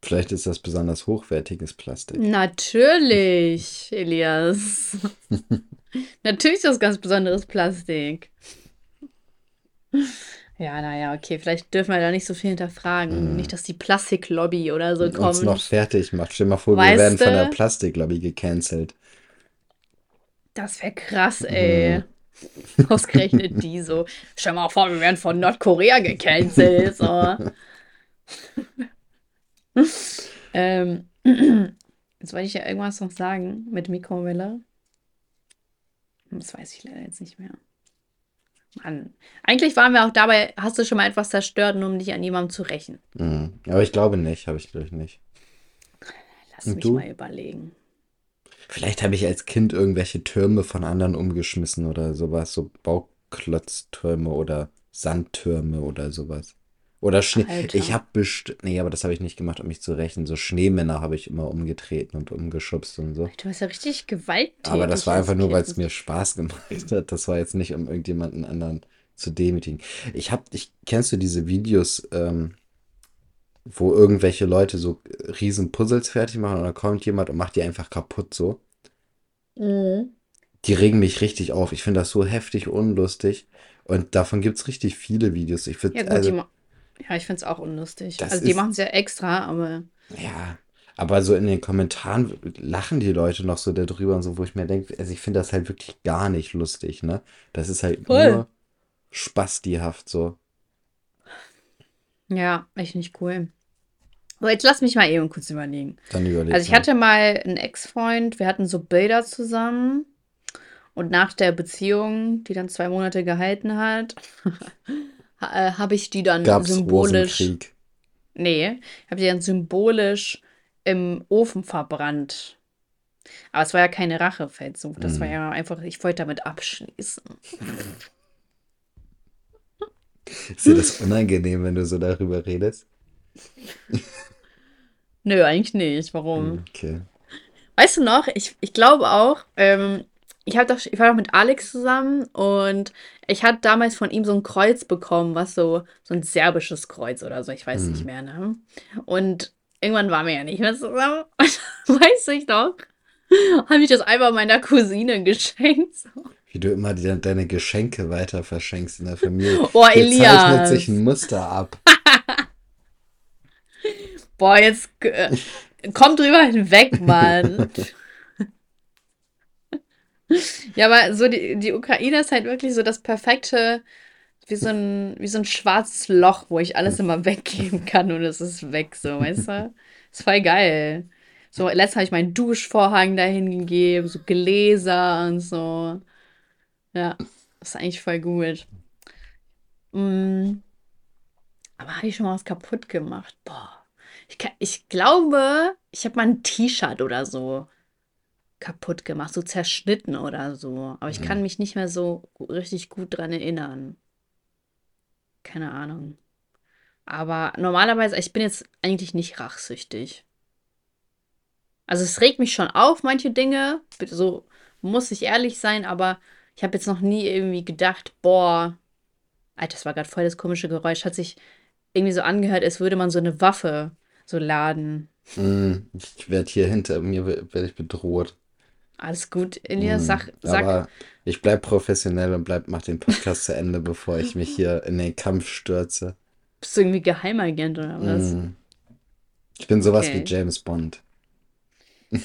Vielleicht ist das besonders hochwertiges Plastik. Natürlich, Elias. Natürlich ist das ganz besonderes Plastik. Ja, naja, okay, vielleicht dürfen wir da nicht so viel hinterfragen. Mhm. Nicht, dass die Plastiklobby oder so Und uns noch kommt. fertig macht. Stell mal vor, wir Weißt werden von der Plastiklobby gecancelt. Das wäre krass, ey. Ausgerechnet die so. Stell mal vor, wir werden von Nordkorea gecancelt. So. ähm, Jetzt wollte ich ja irgendwas noch sagen mit Mikrowelle. Das weiß ich leider jetzt nicht mehr. Mann. Eigentlich waren wir auch dabei, hast du schon mal etwas zerstört, nur um dich an jemandem zu rächen. Mhm. Aber ich glaube nicht, habe ich glaube ich nicht. Lass Und mich du? mal überlegen. Vielleicht habe ich als Kind irgendwelche Türme von anderen umgeschmissen oder sowas, so Bauklotztürme oder Sandtürme oder sowas. Oder Schnee. Alter. Ich habe bestimmt. Nee, aber das habe ich nicht gemacht, um mich zu rächen. So Schneemänner habe ich immer umgetreten und umgeschubst und so. Du warst ja richtig gewalttätig. Aber das war einfach nur, weil es mir Spaß gemacht hat. Das war jetzt nicht, um irgendjemanden anderen zu demütigen. Ich habe, ich, kennst du diese Videos, ähm, wo irgendwelche Leute so riesen Puzzles fertig machen und dann kommt jemand und macht die einfach kaputt so? Mhm. Die regen mich richtig auf. Ich finde das so heftig unlustig. Und davon gibt es richtig viele Videos. Ich finde, ja, also, ja, ich finde es auch unlustig. Also die machen es ja extra, aber. Ja, aber so in den Kommentaren lachen die Leute noch so darüber und so, wo ich mir denke, also ich finde das halt wirklich gar nicht lustig, ne? Das ist halt Voll. nur spastihaft so. Ja, echt nicht cool. So, jetzt lass mich mal eben kurz überlegen. Dann überlegen. Also ich hatte mal einen Ex-Freund, wir hatten so Bilder zusammen. Und nach der Beziehung, die dann zwei Monate gehalten hat, äh, habe ich die dann Gab's symbolisch. Rosenkrieg? Nee, habe die dann symbolisch im Ofen verbrannt. Aber es war ja keine Rachefeldzug. Das mm. war mhm. ja einfach, ich wollte damit abschließen. Ist dir das unangenehm, wenn du so darüber redest? Nö, eigentlich nicht. Warum? Hm, okay. Weißt du noch, ich, ich glaube auch, ähm, ich, doch, ich war doch mit Alex zusammen und ich hatte damals von ihm so ein Kreuz bekommen, was so, so ein serbisches Kreuz oder so, ich weiß hm. nicht mehr, ne? Und irgendwann waren wir ja nicht mehr zusammen. weiß ich doch. Habe ich das einfach meiner Cousine geschenkt. So. Wie du immer die, deine Geschenke weiter verschenkst in der Familie. Elias. Hier zeichnet sich ein Muster ab. Boah, jetzt äh, komm drüber hinweg, Mann. ja, aber so die, die Ukraine ist halt wirklich so das perfekte, wie so, ein, wie so ein schwarzes Loch, wo ich alles immer weggeben kann und es ist weg, so, weißt du? Ist voll geil. So, letztens habe ich meinen Duschvorhang dahin gegeben, so Gläser und so. Ja, das ist eigentlich voll gut. Mm. Aber habe ich schon mal was kaputt gemacht? Boah. Ich, kann, ich glaube, ich habe mal ein T-Shirt oder so kaputt gemacht, so zerschnitten oder so. Aber ich mhm. kann mich nicht mehr so richtig gut dran erinnern. Keine Ahnung. Aber normalerweise, ich bin jetzt eigentlich nicht rachsüchtig. Also es regt mich schon auf, manche Dinge. So muss ich ehrlich sein, aber ich habe jetzt noch nie irgendwie gedacht, boah, Alter, das war gerade voll das komische Geräusch. Hat sich irgendwie so angehört, als würde man so eine Waffe so laden. Mm, ich werde hier hinter mir werde ich bedroht. Alles gut, Elias, mm, sag, sag. Aber ich bleib professionell und bleib, mach den Podcast zu Ende, bevor ich mich hier in den Kampf stürze. Bist du irgendwie Geheimagent oder was? Mm. Ich bin sowas okay. wie James Bond.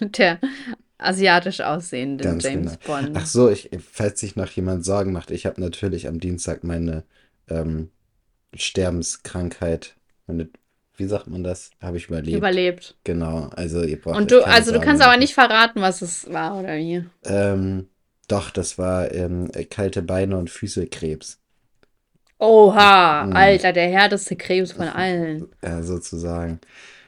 Der asiatisch aussehende Ganz James genau. Bond. Ach so, ich, falls sich noch jemand Sorgen macht, ich habe natürlich am Dienstag meine ähm, Sterbenskrankheit, meine wie sagt man das? Habe ich überlebt. Überlebt. Genau, also ihr braucht. Und du, also du kannst aber nicht verraten, was es war, oder wie? Ähm, doch, das war ähm, kalte Beine und Füßekrebs. Oha, mhm. Alter, der härteste Krebs von allen. Ja, sozusagen.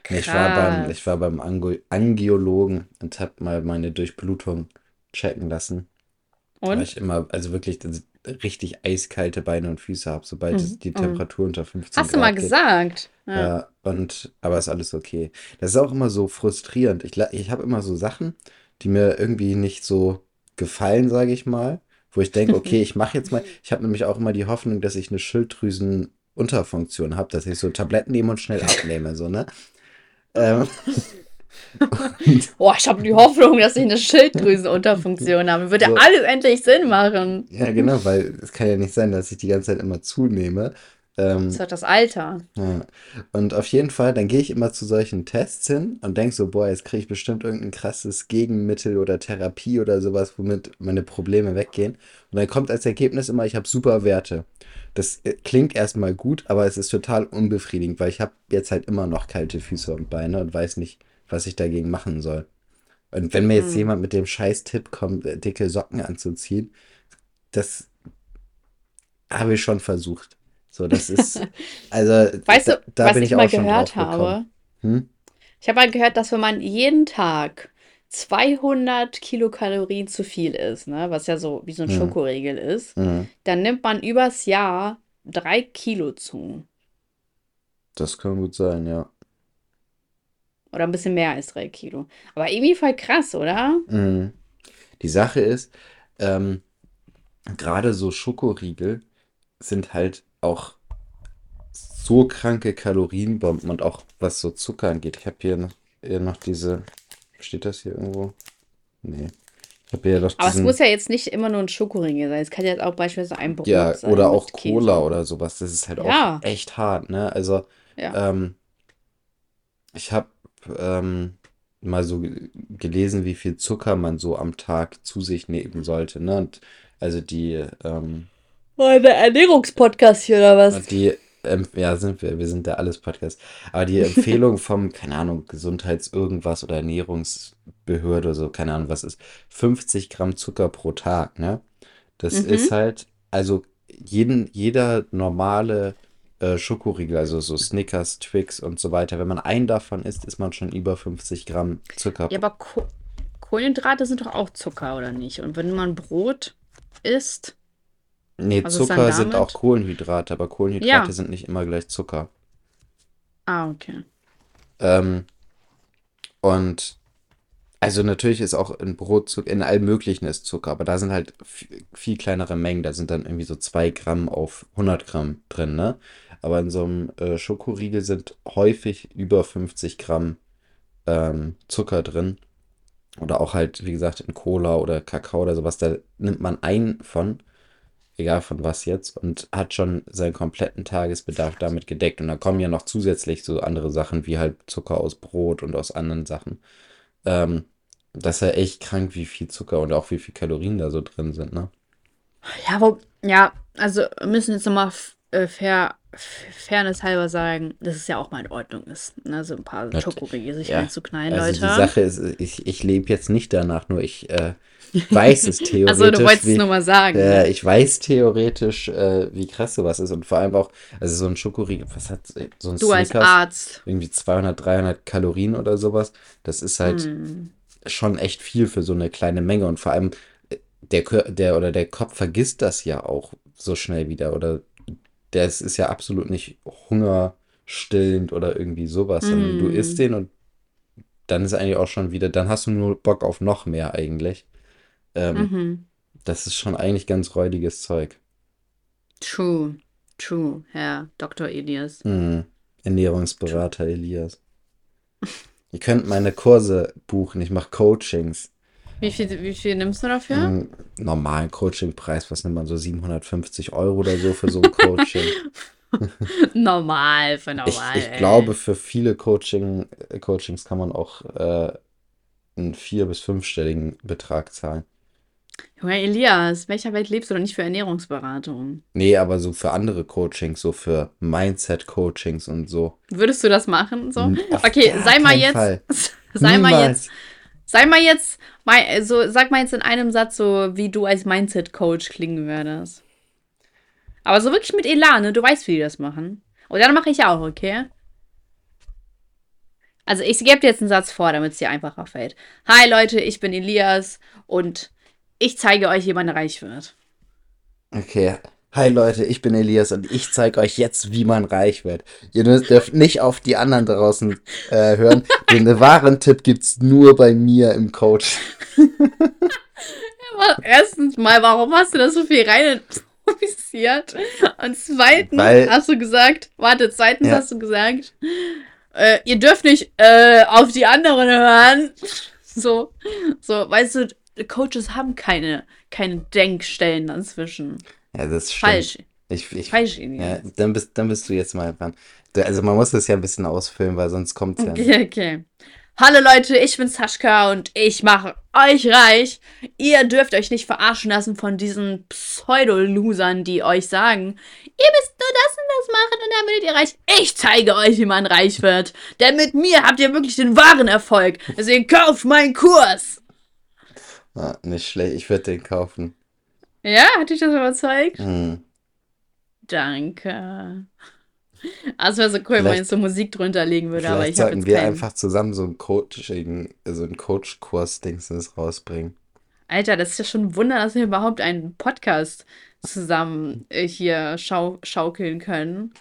Krass. Ich war beim, ich war beim Ango Angiologen und habe mal meine Durchblutung checken lassen. Und? Weil ich immer, also wirklich, richtig eiskalte Beine und Füße habe, sobald mhm. die Temperatur unter 15 Hast Grad du mal geht. gesagt. Ja. ja. und, aber ist alles okay. Das ist auch immer so frustrierend. Ich, ich habe immer so Sachen, die mir irgendwie nicht so gefallen, sage ich mal, wo ich denke, okay, ich mache jetzt mal, ich habe nämlich auch immer die Hoffnung, dass ich eine Schilddrüsenunterfunktion habe, dass ich so Tabletten nehme und schnell abnehme, so, ne? ähm, Boah, ich habe die Hoffnung, dass ich eine Schilddrüsenunterfunktion habe. Würde so. alles endlich Sinn machen. Ja, genau, weil es kann ja nicht sein, dass ich die ganze Zeit immer zunehme Ähm, das ist doch das Alter. Ja. Und auf jeden Fall, dann gehe ich immer zu solchen Tests hin und denke so, boah, jetzt kriege ich bestimmt irgendein krasses Gegenmittel oder Therapie oder sowas, womit meine Probleme weggehen. Und dann kommt als Ergebnis immer, ich habe super Werte. Das äh, klingt erstmal gut, aber es ist total unbefriedigend, weil ich habe jetzt halt immer noch kalte Füße und Beine und weiß nicht, was ich dagegen machen soll. Und wenn mir jetzt hm. jemand mit dem Scheiß-Tipp kommt, äh, dicke Socken anzuziehen, das habe ich schon versucht. So, das ist, also, weißt da, da was bin ich, ich mal gehört habe? Hm? Ich habe mal gehört, dass wenn man jeden Tag 200 Kilokalorien zu viel ist, ne, was ja so wie so ein mhm. Schokoriegel ist, mhm. dann nimmt man übers Jahr drei Kilo zu. Das kann gut sein, ja. Oder ein bisschen mehr als drei Kilo. Aber irgendwie voll krass, oder? Mhm. Die Sache ist, ähm, gerade so Schokoriegel sind halt auch so kranke Kalorienbomben und auch was so Zucker angeht. Ich habe hier noch, hier noch diese. Steht das hier irgendwo? Nee. Ich habe hier noch Aber es muss ja jetzt nicht immer nur ein Schokoriegel sein. Es kann jetzt auch beispielsweise ein Brot ja, sein. Oder auch Cola oder sowas. Das ist halt ja. auch echt hart, ne? Also, ja. ähm, ich habe ähm, mal so gelesen, wie viel Zucker man so am Tag zu sich nehmen sollte, ne? Und also die, ähm, eine Ernährungspodcast hier oder was? Die, ähm, ja, sind wir, wir sind da alles Podcast. Aber die Empfehlung vom, keine Ahnung, Gesundheits irgendwas oder Ernährungsbehörde oder so, keine Ahnung, was ist, 50 Gramm Zucker pro Tag, ne? Das mhm. ist halt, also jeden, jeder normale äh, Schokoriegel, also so Snickers, Twix und so weiter, wenn man einen davon isst, ist man schon über 50 Gramm Zucker. Ja, aber Ko Kohlenhydrate sind doch auch Zucker, oder nicht? Und wenn man Brot isst, Nee, Was Zucker sind auch Kohlenhydrate, aber Kohlenhydrate ja. sind nicht immer gleich Zucker. Ah, okay. Ähm, und also natürlich ist auch in Brotzucker, in allem möglichen ist Zucker, aber da sind halt viel kleinere Mengen, da sind dann irgendwie so 2 Gramm auf 100 Gramm drin, ne? Aber in so einem äh, Schokoriegel sind häufig über 50 Gramm ähm, Zucker drin. Oder auch halt, wie gesagt, in Cola oder Kakao oder sowas, da nimmt man ein von egal von was jetzt, und hat schon seinen kompletten Tagesbedarf damit gedeckt. Und da kommen ja noch zusätzlich so andere Sachen wie halt Zucker aus Brot und aus anderen Sachen. Ähm, das ist ja echt krank, wie viel Zucker und auch wie viel Kalorien da so drin sind, ne? Ja, wo, ja, also müssen jetzt nochmal äh, fair, Fairness halber sagen, dass es ja auch mal in Ordnung ist, ne? so ein paar Schokoriegel sich ja. reinzuknallen, also Leute. Die Sache ist, ich, ich lebe jetzt nicht danach, nur ich äh, weiß es theoretisch. also du wolltest es nur mal sagen. Äh, ich weiß theoretisch, äh, wie krass sowas ist und vor allem auch, also so ein Schokoriegel, was hat so ein Du Snickers, als Arzt. Irgendwie 200, 300 Kalorien oder sowas. Das ist halt hm. schon echt viel für so eine kleine Menge und vor allem äh, der, der oder der Kopf vergisst das ja auch so schnell wieder oder der ist, ist ja absolut nicht hungerstillend oder irgendwie sowas, sondern du isst hm. den und dann ist eigentlich auch schon wieder, dann hast du nur Bock auf noch mehr eigentlich. Ähm, mhm. Das ist schon eigentlich ganz räudiges Zeug. True, true, Herr Dr. Elias. Mhm. Ernährungsberater true. Elias. Ihr könnt meine Kurse buchen, ich mache Coachings. Wie viel, wie viel nimmst du dafür? Einen normalen Coachingpreis, was nimmt man so 750 Euro oder so für so ein Coaching? normal, für normal. Ich, ich glaube, für viele Coaching, Coachings kann man auch äh, einen vier- bis fünfstelligen Betrag zahlen. Junge Elias, welcher Welt lebst du doch nicht für Ernährungsberatung? Nee, aber so für andere Coachings, so für Mindset-Coachings und so. Würdest du das machen? So? okay, sei mal jetzt. Fall. Sei Niemals. mal jetzt. Sei mal jetzt, so, sag mal jetzt in einem Satz so, wie du als Mindset-Coach klingen würdest. Aber so wirklich mit Elan, ne? Du weißt, wie die das machen. Und dann mache ich auch, okay? Also ich gebe dir jetzt einen Satz vor, damit es dir einfacher fällt. Hi Leute, ich bin Elias und ich zeige euch, wie man reich wird. Okay. Hi Leute, ich bin Elias und ich zeige euch jetzt, wie man reich wird. Ihr dürft nicht auf die anderen draußen äh, hören. Den wahren Tipp gibt's nur bei mir im Coach. Erstens mal, warum hast du da so viel rein improvisiert? Und zweitens Weil, hast du gesagt, warte, zweitens ja. hast du gesagt, äh, ihr dürft nicht äh, auf die anderen hören. So, so, weißt du, Coaches haben keine, keine Denkstellen dazwischen. Ja, das stimmt. Falsch. Ich, ich, nicht. Ja, dann, bist, dann bist du jetzt mal dran. Also man muss das ja ein bisschen ausfüllen, weil sonst kommt es ja okay, nicht. Okay. Hallo Leute, ich bin Sascha und ich mache euch reich. Ihr dürft euch nicht verarschen lassen von diesen Pseudo-Losern, die euch sagen, ihr müsst nur das und das machen und dann werdet ihr reich. Ich zeige euch, wie man reich wird. Denn mit mir habt ihr wirklich den wahren Erfolg. Deswegen kauft meinen Kurs. Ah, nicht schlecht, ich würde den kaufen. Ja, hat dich das überzeugt? Mhm. Danke. Also wäre so cool, wenn man jetzt so Musik drunter legen würde, aber ich habe jetzt wir keinen. einfach zusammen so ein Coaching, so ein Coach-Kurs-Dingsens rausbringen. Alter, das ist ja schon ein Wunder, dass wir überhaupt einen Podcast zusammen äh, hier schau schaukeln können.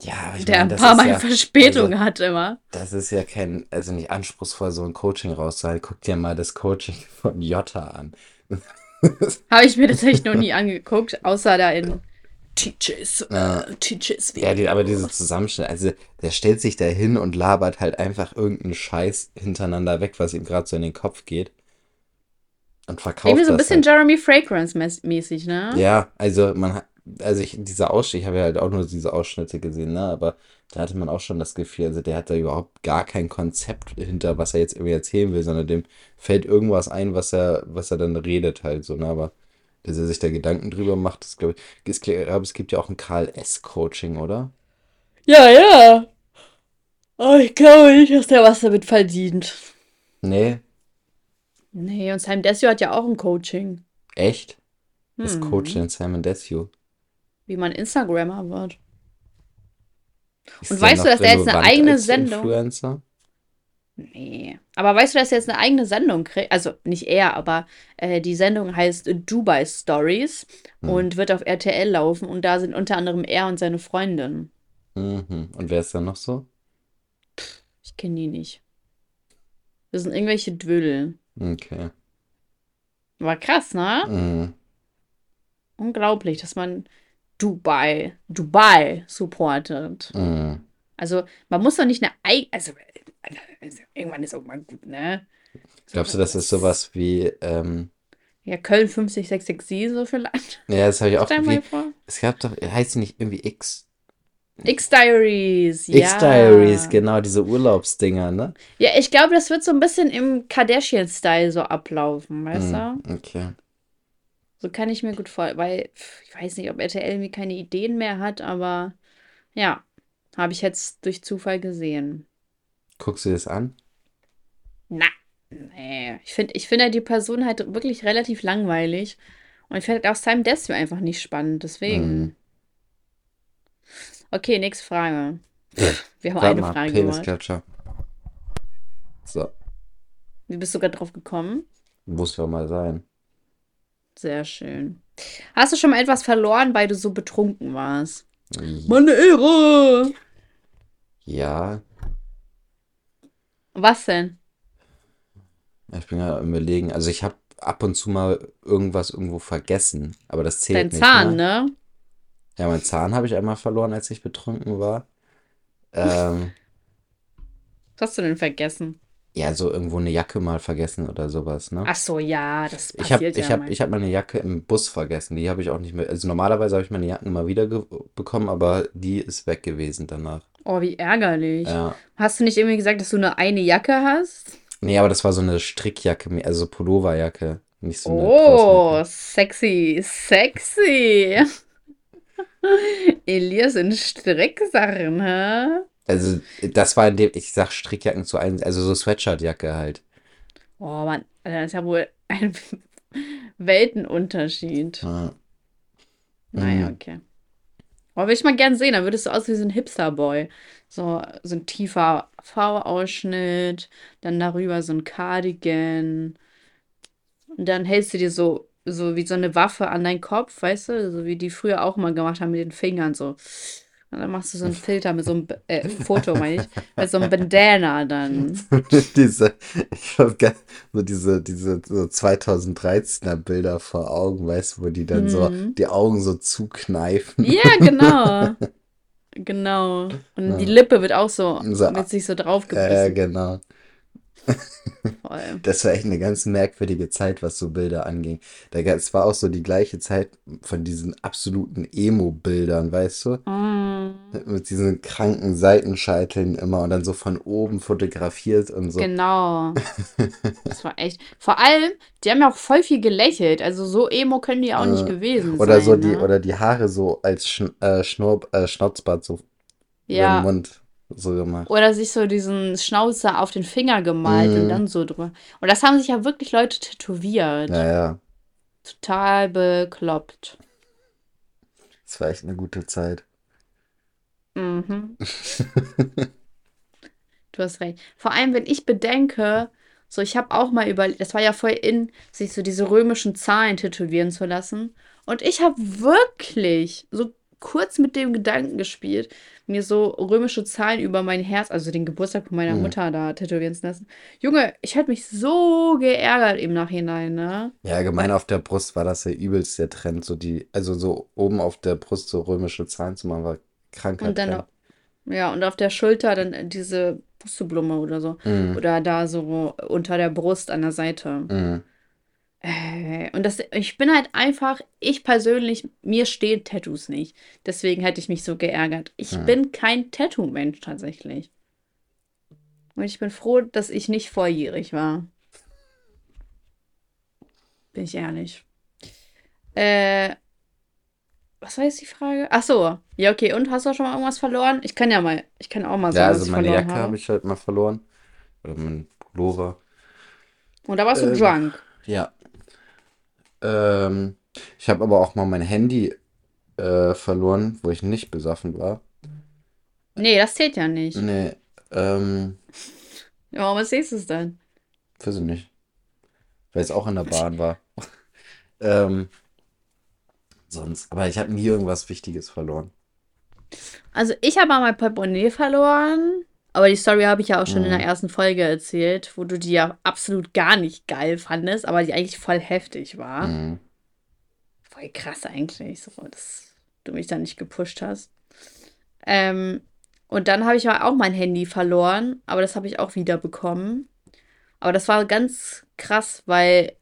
Ja, ich Der meine, ein paar Mal ja, Verspätung also, hat immer. Das ist ja kein, also nicht anspruchsvoll, so ein Coaching rauszuhalten. Guck dir mal das Coaching von Jota an. Habe ich mir tatsächlich noch nie angeguckt, außer da in Teaches, ja. Teaches. Ja, die, aber diese Zusammenschnitt, also der stellt sich da hin und labert halt einfach irgendeinen Scheiß hintereinander weg, was ihm gerade so in den Kopf geht. Und verkauft Irgendwie so ein bisschen halt. Jeremy Fragrance-mäßig, ne? Ja, also man hat, also ich, dieser Ausschnitt, ich habe ja halt auch nur diese Ausschnitte gesehen, ne? Aber da hatte man auch schon das Gefühl, also der hat da überhaupt gar kein Konzept hinter, was er jetzt irgendwie erzählen will, sondern dem fällt irgendwas ein, was er, was er dann redet halt so, ne? Aber dass er sich da Gedanken drüber macht. Das glaube ich, glaube, es gibt ja auch ein Karl S. Coaching, oder? Ja, ja. Aber ich glaube nicht, dass der was damit verdient. Nee. Nee, und Simon Desio hat ja auch ein Coaching. Echt? Das hm. Coaching Simon Desio. Wie man Instagrammer wird. Ist und weißt du, dass der jetzt eine eigene Sendung. Influencer? Nee. Aber weißt du, dass er jetzt eine eigene Sendung kriegt? Also nicht er, aber äh, die Sendung heißt Dubai Stories mhm. und wird auf RTL laufen und da sind unter anderem er und seine Freundin. Mhm. Und wer ist da noch so? Ich kenne die nicht. Das sind irgendwelche Dödel. Okay. War krass, ne? Mhm. Unglaublich, dass man Dubai, Dubai supportet. Mhm. Also man muss doch nicht eine eigene, also irgendwann ist mal gut, ne? Glaubst du, das ist sowas wie. Ähm, ja, Köln 50667 so vielleicht? Ja, das habe ich auch. Wie, es gab doch, heißt sie nicht irgendwie X? X-Diaries, ja. X-Diaries, genau, diese Urlaubsdinger, ne? Ja, ich glaube, das wird so ein bisschen im Kardashian-Style so ablaufen, weißt hm, du? Okay. So kann ich mir gut vorstellen, weil ich weiß nicht, ob RTL irgendwie keine Ideen mehr hat, aber ja, habe ich jetzt durch Zufall gesehen. Guckst du das an? Na, nee. Ich finde ich find ja die Person halt wirklich relativ langweilig. Und ich finde auch Simon Desio einfach nicht spannend, deswegen. Mm. Okay, nächste Frage. Wir haben eine mal, Frage Peniscatcher. So. Wie bist du gerade drauf gekommen? Muss ja mal sein. Sehr schön. Hast du schon mal etwas verloren, weil du so betrunken warst? Meine Ehre! Ja, was denn? Ich bin ja überlegen. Also ich habe ab und zu mal irgendwas irgendwo vergessen, aber das zählt Dein nicht. Dein Zahn, ne? ne? Ja, mein Zahn habe ich einmal verloren, als ich betrunken war. Ähm, Was hast du denn vergessen? Ja, so irgendwo eine Jacke mal vergessen oder sowas, ne? Ach so, ja, das passiert ich hab, ja Ich habe ich hab meine Jacke im Bus vergessen. Die habe ich auch nicht mehr. Also normalerweise habe ich meine Jacken mal wieder bekommen, aber die ist weg gewesen danach. Oh, wie ärgerlich. Ja. Hast du nicht irgendwie gesagt, dass du nur eine Jacke hast? Nee, aber das war so eine Strickjacke, also Pulloverjacke. Nicht so eine Oh, sexy, sexy. Elias in Stricksachen, hä? Also, das war in dem, ich sag Strickjacken zu einem, also so Sweatshirtjacke halt. Oh Mann, das ist ja wohl ein Weltenunterschied. Ja. Naja, mhm. okay. Oh, würde ich mal gern sehen. Dann würdest du aus wie so ein Hipster-Boy. So, so ein tiefer V-Ausschnitt, dann darüber so ein Cardigan. Und dann hältst du dir so, so wie so eine Waffe an deinen Kopf, weißt du? So wie die früher auch mal gemacht haben mit den Fingern. So. Und dann machst du so einen Filter mit so einem äh, Foto, meine ich, mit so einem Bandana dann. diese, ich hab gar, so diese, diese so 2013er Bilder vor Augen, weißt du, wo die dann mhm. so die Augen so zukneifen. Ja, genau. genau. Und ja. die Lippe wird auch so, so wird sich so draufgebissen. Ja, äh, genau. Voll. Das war echt eine ganz merkwürdige Zeit, was so Bilder anging. Da, es war auch so die gleiche Zeit von diesen absoluten Emo-Bildern, weißt du? Mm. Mit diesen kranken Seitenscheiteln immer und dann so von oben fotografiert und so. Genau. Das war echt. Vor allem, die haben ja auch voll viel gelächelt. Also so emo können die auch nicht Äh, gewesen Oder sein. so die, ne? oder die Haare so als Schn äh, Schnurr, äh, Schnauzbart so über den Ja. Mund so gemacht. Oder sich so diesen Schnauzer auf den Finger gemalt und Mhm. dann so drüber. Und das haben sich ja wirklich Leute tätowiert. Naja, Total bekloppt. das war echt eine gute Zeit. Mhm. Du hast recht. Vor allem, wenn ich bedenke, so ich habe auch mal überlegt, das war ja voll in, sich so diese römischen Zahlen tätowieren zu lassen. Und ich habe wirklich so kurz mit dem Gedanken gespielt, mir so römische Zahlen über mein Herz, also den Geburtstag von meiner Mhm. Mutter da tätowieren zu lassen. Junge, ich hätte mich so geärgert im Nachhinein, ne? Ja, allgemein auf der Brust war das ja übelst der Trend. So die, also so oben auf der Brust so römische Zahlen zu machen, war kranker Und dann, Trend. ja, und auf der Schulter dann diese Pusteblume oder so. Mhm. Oder da so unter der Brust an der Seite. Mhm. Äh, Und das, ich bin halt einfach, ich persönlich, mir stehen Tattoos nicht. Deswegen hätte ich mich so geärgert. Ich Hm. bin kein Tattoo-Mensch tatsächlich. Und ich bin froh, dass ich nicht volljährig war. Bin ich ehrlich. Äh, was war jetzt die Frage? Ach so. Ja, okay. Und hast du schon mal irgendwas verloren? Ich kann ja mal, ich kann auch mal Ja, sagen, was also meine verloren Jacke habe. ich halt mal verloren. Oder mein Pullover. Und da warst du Ähm, drunk. Ja. Ähm, ich habe aber auch mal mein Handy äh, verloren, wo ich nicht besoffen war. Nee, das zählt ja nicht. Nee, ähm, Warum erzählst du es dann? weiß ich nicht. Weil es auch in der Bahn war. ähm, sonst, aber ich habe nie irgendwas Wichtiges verloren. Also ich habe mal mein Portemonnaie verloren, aber die Story habe ich ja auch schon in der Mhm. ersten Folge erzählt, wo du die ja absolut gar nicht geil fandest, aber die eigentlich voll heftig war. Mhm. Voll krass eigentlich, so, dass du mich da nicht gepusht hast. Ähm, und dann habe ich ja auch mein Handy verloren, aber das habe ich auch wieder bekommen. Aber das war ganz krass, weil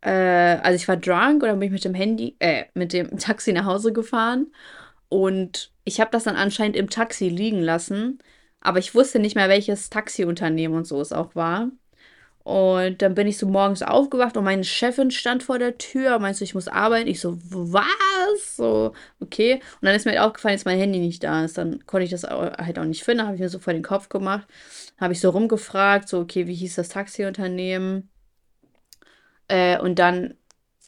äh, also ich war drunk und dann bin ich mit dem Handy, äh, mit dem Taxi nach Hause gefahren und ich habe das dann anscheinend im Taxi liegen lassen, aber ich wusste nicht mehr, welches Taxiunternehmen und so es auch war. Und dann bin ich so morgens aufgewacht und meine Chefin stand vor der Tür, meinst du, ich muss arbeiten? Ich so, was? So, okay. Und dann ist mir halt aufgefallen, dass mein Handy nicht da ist. Dann konnte ich das halt auch nicht finden, habe ich mir so vor den Kopf gemacht. Habe ich so rumgefragt, so, okay, wie hieß das Taxiunternehmen? Äh, und dann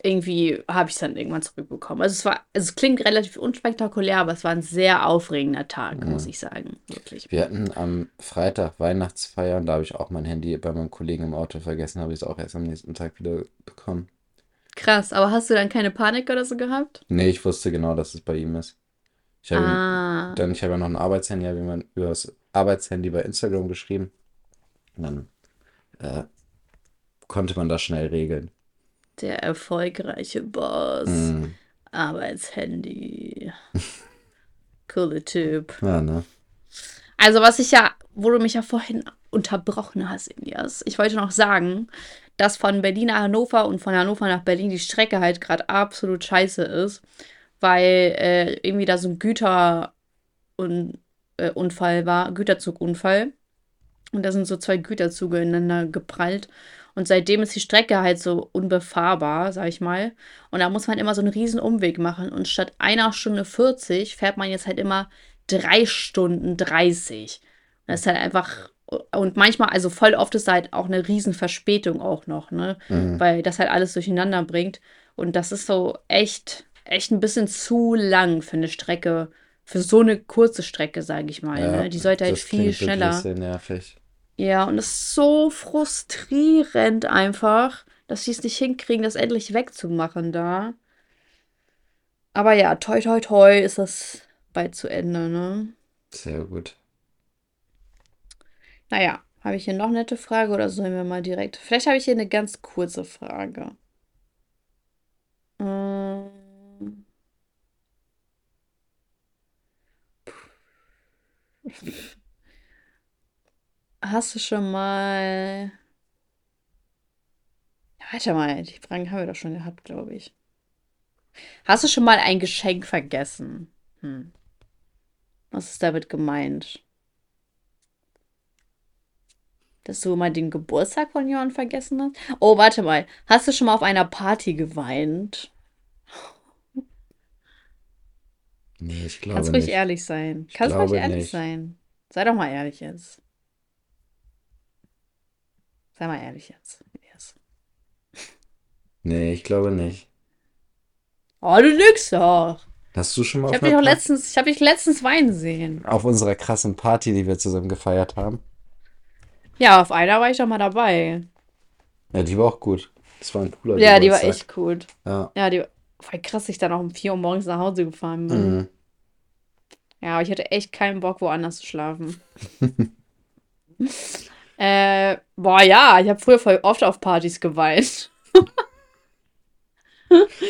irgendwie habe ich es dann irgendwann zurückbekommen. Also es war, also es klingt relativ unspektakulär, aber es war ein sehr aufregender Tag, Mhm. muss ich sagen. Wirklich. Wir hatten am Freitag Weihnachtsfeier und da habe ich auch mein Handy bei meinem Kollegen im Auto vergessen, habe ich es auch erst am nächsten Tag wieder bekommen. Krass, aber hast du dann keine Panik oder so gehabt? Nee, ich wusste genau, dass es bei ihm ist. Ich habe ihm Ah, Dann, ich habe ja noch ein Arbeitshandy, habe jemand über das Arbeitshandy bei Instagram geschrieben. Und dann äh, konnte man das schnell regeln. Der erfolgreiche Boss. Mm, Arbeitshandy. Cooler Typ. ja, ne? Also, was ich ja, wo du mich ja vorhin unterbrochen hast, Elias, ich wollte noch sagen, dass von Berlin nach Hannover und von Hannover nach Berlin die Strecke halt gerade absolut scheiße ist, weil äh, irgendwie da so ein Güterunfall äh, war, Güterzugunfall. Und da sind so zwei Güterzüge ineinander geprallt. Und seitdem ist die Strecke halt so unbefahrbar, sag ich mal. Und da muss man immer so einen riesen Umweg machen. Und statt einer Stunde 40 fährt man jetzt halt immer drei Stunden 30. Das ist halt einfach. Und manchmal, also voll oft ist halt auch eine riesen Verspätung auch noch, ne? Mhm. Weil das halt alles durcheinander bringt. Und das ist so echt, echt ein bisschen zu lang für eine Strecke, für so eine kurze Strecke, sage ich mal. Ja, ne? Die sollte halt das viel klingt wirklich schneller. sehr nervig. Ja, und es ist so frustrierend einfach, dass sie es nicht hinkriegen, das endlich wegzumachen da. Aber ja, toi toi toi ist das bald zu Ende, ne? Sehr gut. Naja, habe ich hier noch eine nette Frage oder sollen wir mal direkt? Vielleicht habe ich hier eine ganz kurze Frage. Ähm. Hast du schon mal Warte mal, die Fragen haben wir doch schon gehabt, glaube ich. Hast du schon mal ein Geschenk vergessen? Hm. Was ist damit gemeint? Dass du mal den Geburtstag von jemandem vergessen hast? Oh, warte mal. Hast du schon mal auf einer Party geweint? Nee, ich glaube Kannst ruhig ehrlich sein. Ich Kannst ruhig ehrlich nicht. sein. Sei doch mal ehrlich jetzt. Sei mal ehrlich jetzt. Yes. Nee, ich glaube nicht. Oh, du lügst doch. Hast du schon mal ich auf hab dich auch letztens, Ich habe dich letztens weinen sehen. Auf unserer krassen Party, die wir zusammen gefeiert haben? Ja, auf einer war ich doch mal dabei. Ja, die war auch gut. Das war ein cooler Ja, die war echt gut. Ja. Ja, die war voll krass, ich dann auch um 4 Uhr morgens nach Hause gefahren bin. Mhm. Ja, aber ich hatte echt keinen Bock, woanders zu schlafen. äh, boah, ja, ich habe früher voll oft auf Partys geweint.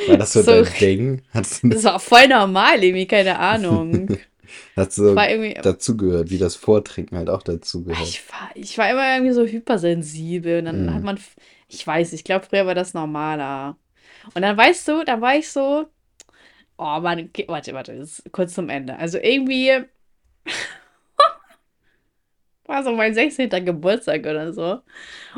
War das so, so dein Ding? das war voll normal, irgendwie, keine Ahnung. Hat so dazugehört, wie das Vortrinken halt auch dazugehört. Ich war, ich war immer irgendwie so hypersensibel und dann mm. hat man, ich weiß, ich glaube, früher war das normaler. Und dann weißt du, da war ich so, oh Mann, warte, warte, kurz zum Ende. Also irgendwie war so mein 16. Geburtstag oder so.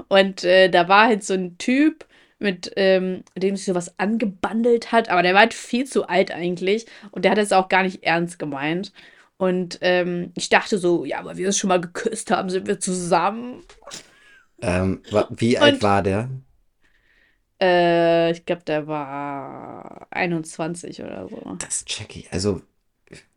Und äh, da war halt so ein Typ, mit ähm, dem sich sowas angebandelt hat, aber der war halt viel zu alt eigentlich und der hat es auch gar nicht ernst gemeint. Und ähm, ich dachte so, ja, aber wir uns schon mal geküsst haben, sind wir zusammen. Ähm, wie alt und, war der? Äh, ich glaube, der war 21 oder so. Das check ich. Also,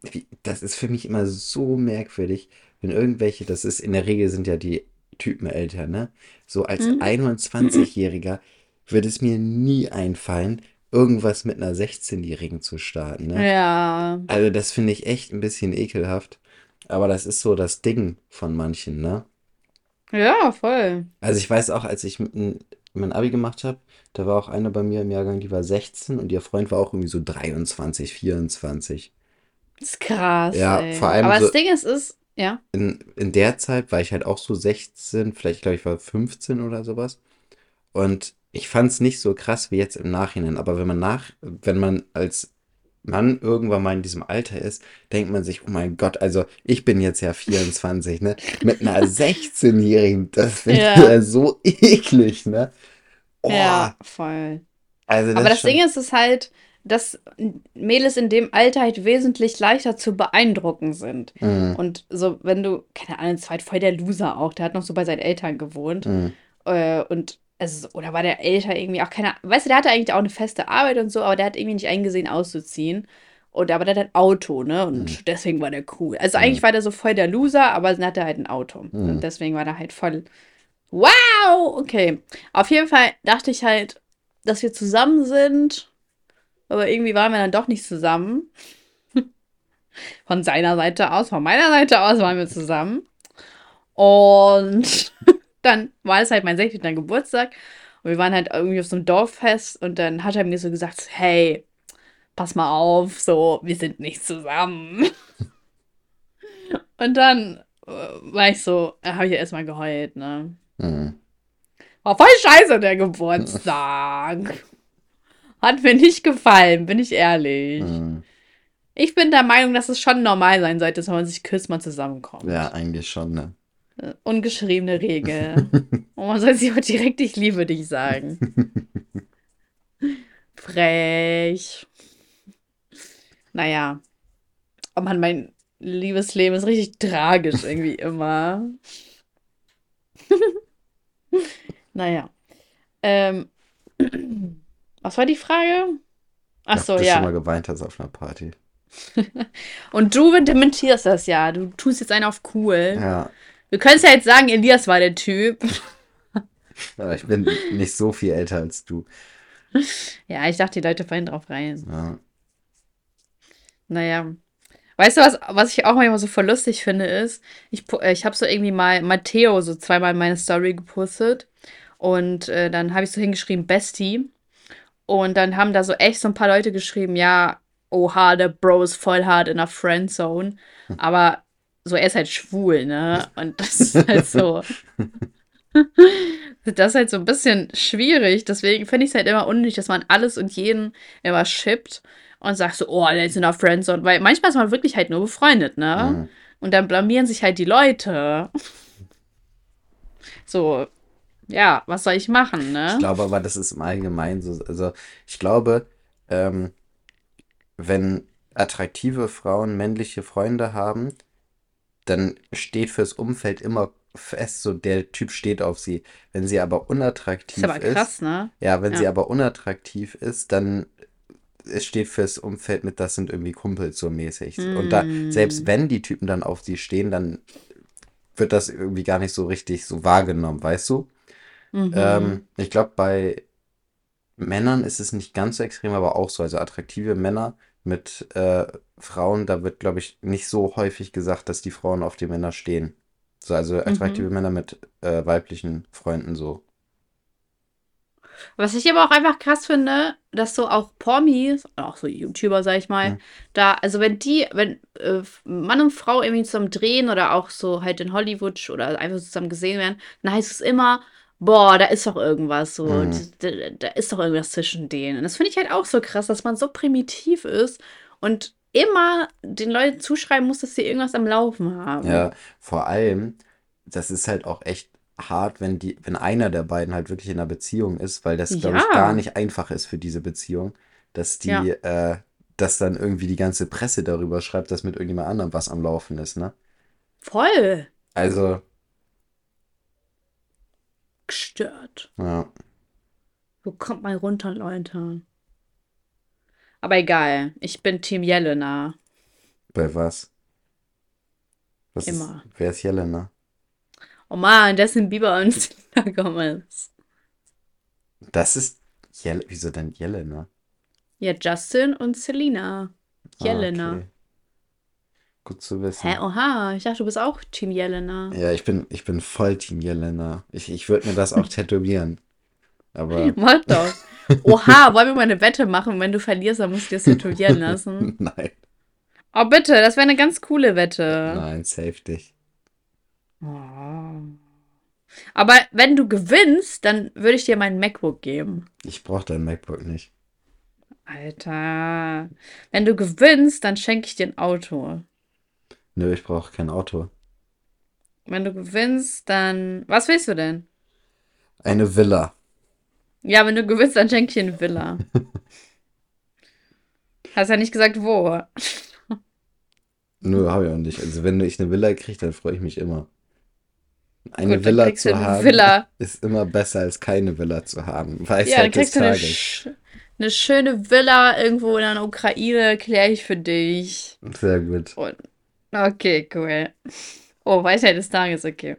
wie, das ist für mich immer so merkwürdig, wenn irgendwelche, das ist in der Regel sind ja die Typen älter, ne? So als mhm. 21-Jähriger würde es mir nie einfallen, irgendwas mit einer 16-Jährigen zu starten. Ne? Ja. Also das finde ich echt ein bisschen ekelhaft. Aber das ist so das Ding von manchen, ne? Ja, voll. Also ich weiß auch, als ich mein Abi gemacht habe, da war auch eine bei mir im Jahrgang, die war 16 und ihr Freund war auch irgendwie so 23, 24. Das ist krass. Ja, ey. vor allem. Aber so das Ding ist, ist, ja. In, in der Zeit war ich halt auch so 16, vielleicht glaube ich war 15 oder sowas. Und ich fand es nicht so krass wie jetzt im Nachhinein, aber wenn man nach, wenn man als Mann irgendwann mal in diesem Alter ist, denkt man sich, oh mein Gott, also ich bin jetzt ja 24, ne? Mit einer 16-Jährigen, das finde ja. ich ja so eklig, ne? Oh. Ja, voll. Also das aber das Ding ist es halt, dass Mädels in dem Alter halt wesentlich leichter zu beeindrucken sind. Mhm. Und so, wenn du, keine Ahnung, es war halt voll der Loser auch, der hat noch so bei seinen Eltern gewohnt. Mhm. Äh, und also, oder war der älter irgendwie auch keine Weißt du, der hatte eigentlich auch eine feste Arbeit und so, aber der hat irgendwie nicht eingesehen, auszuziehen. Und aber der hat ein Auto, ne? Und mhm. deswegen war der cool. Also mhm. eigentlich war der so voll der Loser, aber dann hatte er halt ein Auto. Mhm. Und deswegen war der halt voll. Wow! Okay. Auf jeden Fall dachte ich halt, dass wir zusammen sind. Aber irgendwie waren wir dann doch nicht zusammen. Von seiner Seite aus, von meiner Seite aus waren wir zusammen. Und dann war es halt mein 16. Geburtstag und wir waren halt irgendwie auf so einem Dorffest und dann hat er mir so gesagt, hey, pass mal auf, so, wir sind nicht zusammen. und dann äh, war ich so, habe ich ja erstmal geheult, ne? Mhm. War voll scheiße der Geburtstag. Hat mir nicht gefallen, bin ich ehrlich. Mhm. Ich bin der Meinung, dass es schon normal sein sollte, dass wenn man sich küsst, man zusammenkommt. Ja, eigentlich schon, ne? ungeschriebene Regel. Und man soll sie auch direkt, ich liebe dich sagen. Frech. Naja. Oh man, mein Liebesleben ist richtig tragisch irgendwie immer. naja. Ähm, was war die Frage? Ach so, ja. Du schon mal geweint hast auf einer Party. Und du dementierst das ja. Du tust jetzt einen auf cool. Ja. Du könntest ja jetzt sagen, Elias war der Typ. Aber ich bin nicht so viel älter als du. Ja, ich dachte, die Leute fallen drauf rein. Ja. Naja. Weißt du, was, was ich auch manchmal so voll lustig finde, ist, ich, äh, ich habe so irgendwie mal Matteo so zweimal in meine Story gepostet. Und äh, dann habe ich so hingeschrieben, Bestie. Und dann haben da so echt so ein paar Leute geschrieben, ja, oha, der Bro ist voll hart in der Friendzone. Aber so, er ist halt schwul, ne? Und das ist halt so. das ist halt so ein bisschen schwierig. Deswegen finde ich es halt immer unnötig, dass man alles und jeden immer shippt und sagt so, oh, der ist in der Friendzone. Weil manchmal ist man wirklich halt nur befreundet, ne? Mhm. Und dann blamieren sich halt die Leute. So, ja, was soll ich machen, ne? Ich glaube aber, das ist im Allgemeinen so. Also, ich glaube, ähm, wenn attraktive Frauen männliche Freunde haben, dann steht fürs Umfeld immer fest, so der Typ steht auf sie. Wenn sie aber unattraktiv ist. Aber krass, ist, ne? Ja, wenn ja. sie aber unattraktiv ist, dann es steht fürs Umfeld mit, das sind irgendwie Kumpels so mäßig. Mm. Und da, selbst wenn die Typen dann auf sie stehen, dann wird das irgendwie gar nicht so richtig so wahrgenommen, weißt du? Mhm. Ähm, ich glaube, bei Männern ist es nicht ganz so extrem, aber auch so. Also attraktive Männer mit äh, Frauen, da wird, glaube ich, nicht so häufig gesagt, dass die Frauen auf die Männer stehen. So, also attraktive mhm. Männer mit äh, weiblichen Freunden so. Was ich aber auch einfach krass finde, dass so auch Promis, auch so YouTuber, sag ich mal, mhm. da, also wenn die, wenn äh, Mann und Frau irgendwie zusammen drehen oder auch so halt in Hollywood oder einfach zusammen gesehen werden, dann heißt es immer, boah, da ist doch irgendwas so, mhm. da, da, ist doch irgendwas zwischen denen. Und das finde ich halt auch so krass, dass man so primitiv ist und immer den Leuten zuschreiben muss, dass sie irgendwas am Laufen haben. Ja, vor allem, das ist halt auch echt hart, wenn die, wenn einer der beiden halt wirklich in einer Beziehung ist, weil das, glaube ja. ich, gar nicht einfach ist für diese Beziehung, dass die, ja. äh, dass dann irgendwie die ganze Presse darüber schreibt, dass mit irgendjemand anderem was am Laufen ist, ne? Voll. Also, gestört. Ja. Wo kommt man runter, Leute? Aber egal, ich bin Team Jelena. Bei was? was Immer. Ist, wer ist Jelena? Oh man, das sind Biber und Selena Gomez. Das ist Jel Wieso denn Jelena? Ja, Justin und Selena. Jelena. Ah, okay. Gut zu wissen. Hä, oha, ich dachte, du bist auch Team Jelena. Ja, ich bin, ich bin voll Team Jelena. Ich, ich würde mir das auch tätowieren. Aber. Mach doch. Oha, wollen wir mal eine Wette machen? Wenn du verlierst, dann musst du dir das tätowieren lassen. Nein. Oh, bitte, das wäre eine ganz coole Wette. Nein, safe dich. Oh. Aber wenn du gewinnst, dann würde ich dir mein MacBook geben. Ich brauche dein MacBook nicht. Alter. Wenn du gewinnst, dann schenke ich dir ein Auto. Nö, ich brauche kein Auto. Wenn du gewinnst, dann. Was willst du denn? Eine Villa. Ja, wenn du gewinnst, dann schenke ich dir eine Villa. Hast ja nicht gesagt, wo. Nö, habe ich auch nicht. Also, wenn ich eine Villa kriege, dann freue ich mich immer. Eine Gut, Villa zu haben Villa. ist immer besser als keine Villa zu haben. Weisheit ja, dann kriegst du eine, sch eine, schöne Villa irgendwo in der Ukraine, kläre ich für dich. Sehr gut. Und Okay, cool. Oh, Weisheit des Tages, okay.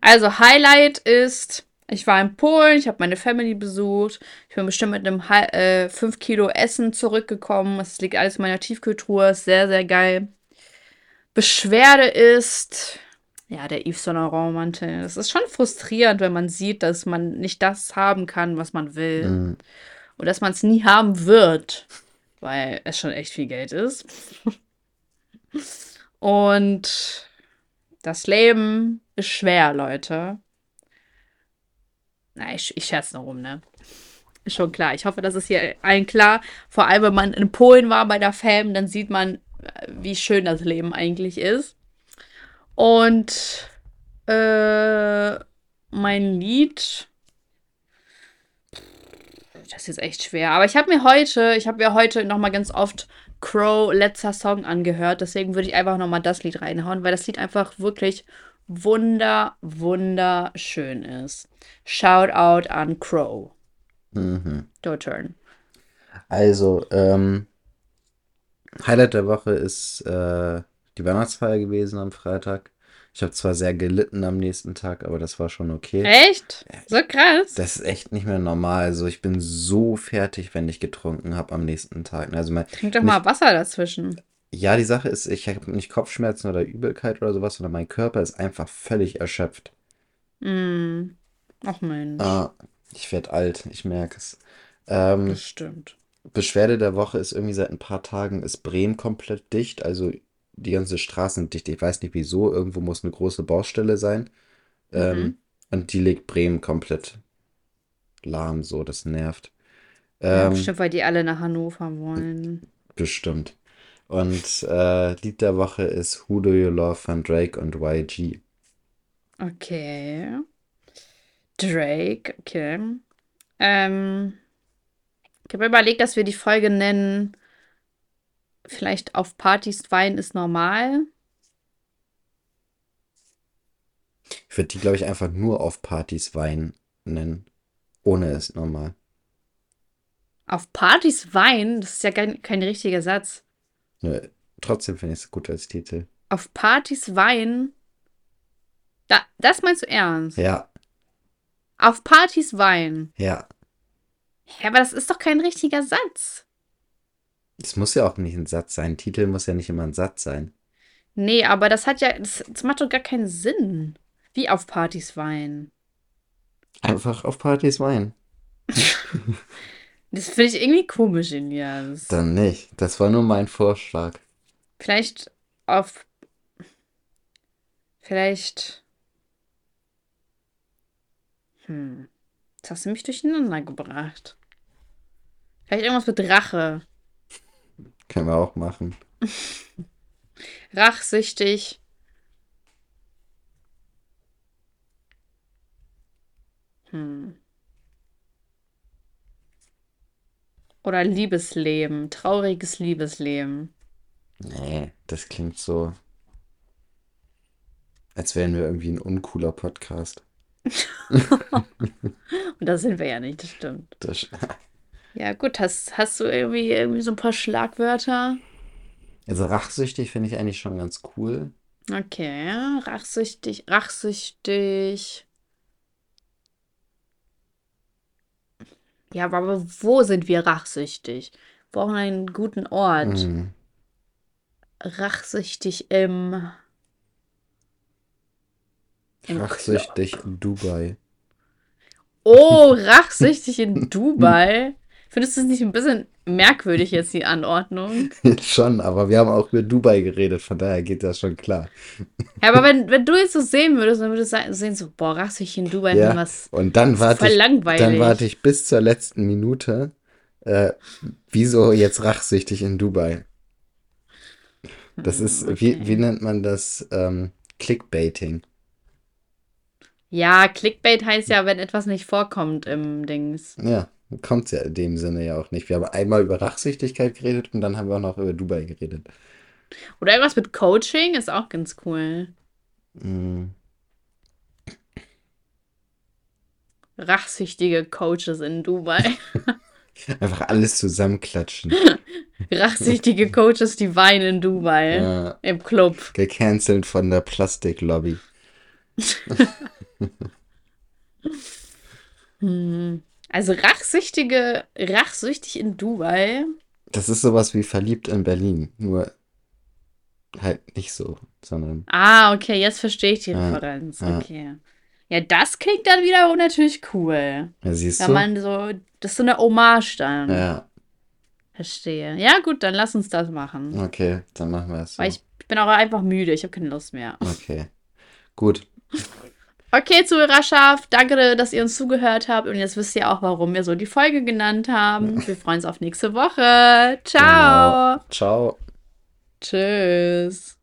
Also, Highlight ist, ich war in Polen, ich habe meine Family besucht. Ich bin bestimmt mit einem äh, 5 Kilo Essen zurückgekommen. Es liegt alles in meiner Tiefkühltruhe, ist sehr, sehr geil. Beschwerde ist, ja, der Yves Saint Laurent Mantel. Das ist schon frustrierend, wenn man sieht, dass man nicht das haben kann, was man will. Mhm. Und dass man es nie haben wird, weil es schon echt viel Geld ist. Und das Leben ist schwer, Leute. Na, ich, ich scherze noch rum, ne? Ist schon klar. Ich hoffe, das ist hier allen klar. Vor allem, wenn man in Polen war bei der Fam, dann sieht man, wie schön das Leben eigentlich ist. Und äh, mein Lied. Das ist jetzt echt schwer. Aber ich habe mir heute, ich habe ja heute noch mal ganz oft Crow letzter Song angehört. Deswegen würde ich einfach nochmal das Lied reinhauen, weil das Lied einfach wirklich wunder, wunderschön ist. Shout out an Crow. Mhm. Your turn. Also, ähm, Highlight der Woche ist äh, die Weihnachtsfeier gewesen am Freitag. Ich habe zwar sehr gelitten am nächsten Tag, aber das war schon okay. Echt? So krass. Das ist echt nicht mehr normal. Also ich bin so fertig, wenn ich getrunken habe am nächsten Tag. Also mein, Trink doch mal Wasser dazwischen. Ja, die Sache ist, ich habe nicht Kopfschmerzen oder Übelkeit oder sowas, sondern mein Körper ist einfach völlig erschöpft. Mm. Ach Mensch. Ah, ich werde alt, ich merke es. Ähm, das stimmt. Beschwerde der Woche ist irgendwie seit ein paar Tagen ist Bremen komplett dicht. Also die ganze Straße dicht. Ich weiß nicht wieso. Irgendwo muss eine große Baustelle sein. Ähm, mhm. Und die legt Bremen komplett lahm, so, das nervt. Ja, ähm, bestimmt, weil die alle nach Hannover wollen. Bestimmt. Und äh, Lied der Woche ist Who Do You Love von Drake und YG. Okay. Drake, okay. Ähm, ich habe überlegt, dass wir die Folge nennen, vielleicht auf Partys Wein ist normal. Ich würde die, glaube ich, einfach nur auf Partys Wein nennen. Ohne es normal. Auf Partys Wein? Das ist ja kein, kein richtiger Satz. Nö, trotzdem finde ich es gut als Titel. Auf Partys Wein? Da, das meinst du ernst? Ja. Auf Partys Wein? Ja. Ja, aber das ist doch kein richtiger Satz. Es muss ja auch nicht ein Satz sein. Ein Titel muss ja nicht immer ein Satz sein. Nee, aber das hat ja, das, das macht doch gar keinen Sinn. Wie auf Partys Wein. Einfach auf Partys Wein. das finde ich irgendwie komisch, Elias. Dann nicht. Das war nur mein Vorschlag. Vielleicht auf. Vielleicht. Hm. Jetzt hast du mich durcheinander gebracht. Vielleicht irgendwas mit Rache. Können wir auch machen. Rachsüchtig. Hm. Oder Liebesleben. Trauriges Liebesleben. Nee, das klingt so, als wären wir irgendwie ein uncooler Podcast. Und da sind wir ja nicht, das stimmt. Das ja, gut, hast, hast du irgendwie, irgendwie so ein paar Schlagwörter? Also rachsüchtig finde ich eigentlich schon ganz cool. Okay, rachsüchtig, rachsüchtig. Ja, aber wo sind wir rachsüchtig? Wir brauchen einen guten Ort. Mhm. Rachsüchtig im. im rachsüchtig in Dubai. Oh, rachsüchtig in Dubai. Findest du es nicht ein bisschen merkwürdig jetzt, die Anordnung? schon, aber wir haben auch über Dubai geredet, von daher geht das schon klar. Ja, aber wenn, wenn du jetzt so sehen würdest, dann würdest du sehen, so, boah, rachsüchtig in Dubai, ja, was. Und dann warte, ich, dann warte ich bis zur letzten Minute. Äh, wieso jetzt rachsüchtig in Dubai? Das ist, okay. wie, wie nennt man das? Ähm, Clickbaiting. Ja, Clickbait heißt ja, wenn etwas nicht vorkommt im Dings. Ja, kommt es ja in dem Sinne ja auch nicht. Wir haben einmal über Rachsüchtigkeit geredet und dann haben wir auch noch über Dubai geredet. Oder irgendwas mit Coaching ist auch ganz cool. Mm. Rachsüchtige Coaches in Dubai. Einfach alles zusammenklatschen. Rachsüchtige Coaches, die weinen in Dubai. Ja. Im Club. Gecancelt von der Plastiklobby. hm. Also rachsüchtige, rachsüchtig in Dubai. Das ist sowas wie verliebt in Berlin, nur halt nicht so, sondern. Ah, okay, jetzt verstehe ich die Referenz. Ja, okay. Ja, das klingt dann wiederum natürlich cool. Ja, siehst Wenn du? man so, das ist so eine Hommage dann. Ja. Verstehe. Ja, gut, dann lass uns das machen. Okay, dann machen wir es. So. Weil ich bin auch einfach müde, ich habe keine Lust mehr. Okay. Gut. Okay, Zuhörerschaft, danke, dass ihr uns zugehört habt. Und jetzt wisst ihr auch, warum wir so die Folge genannt haben. Wir freuen uns auf nächste Woche. Ciao. Genau. Ciao. Tschüss.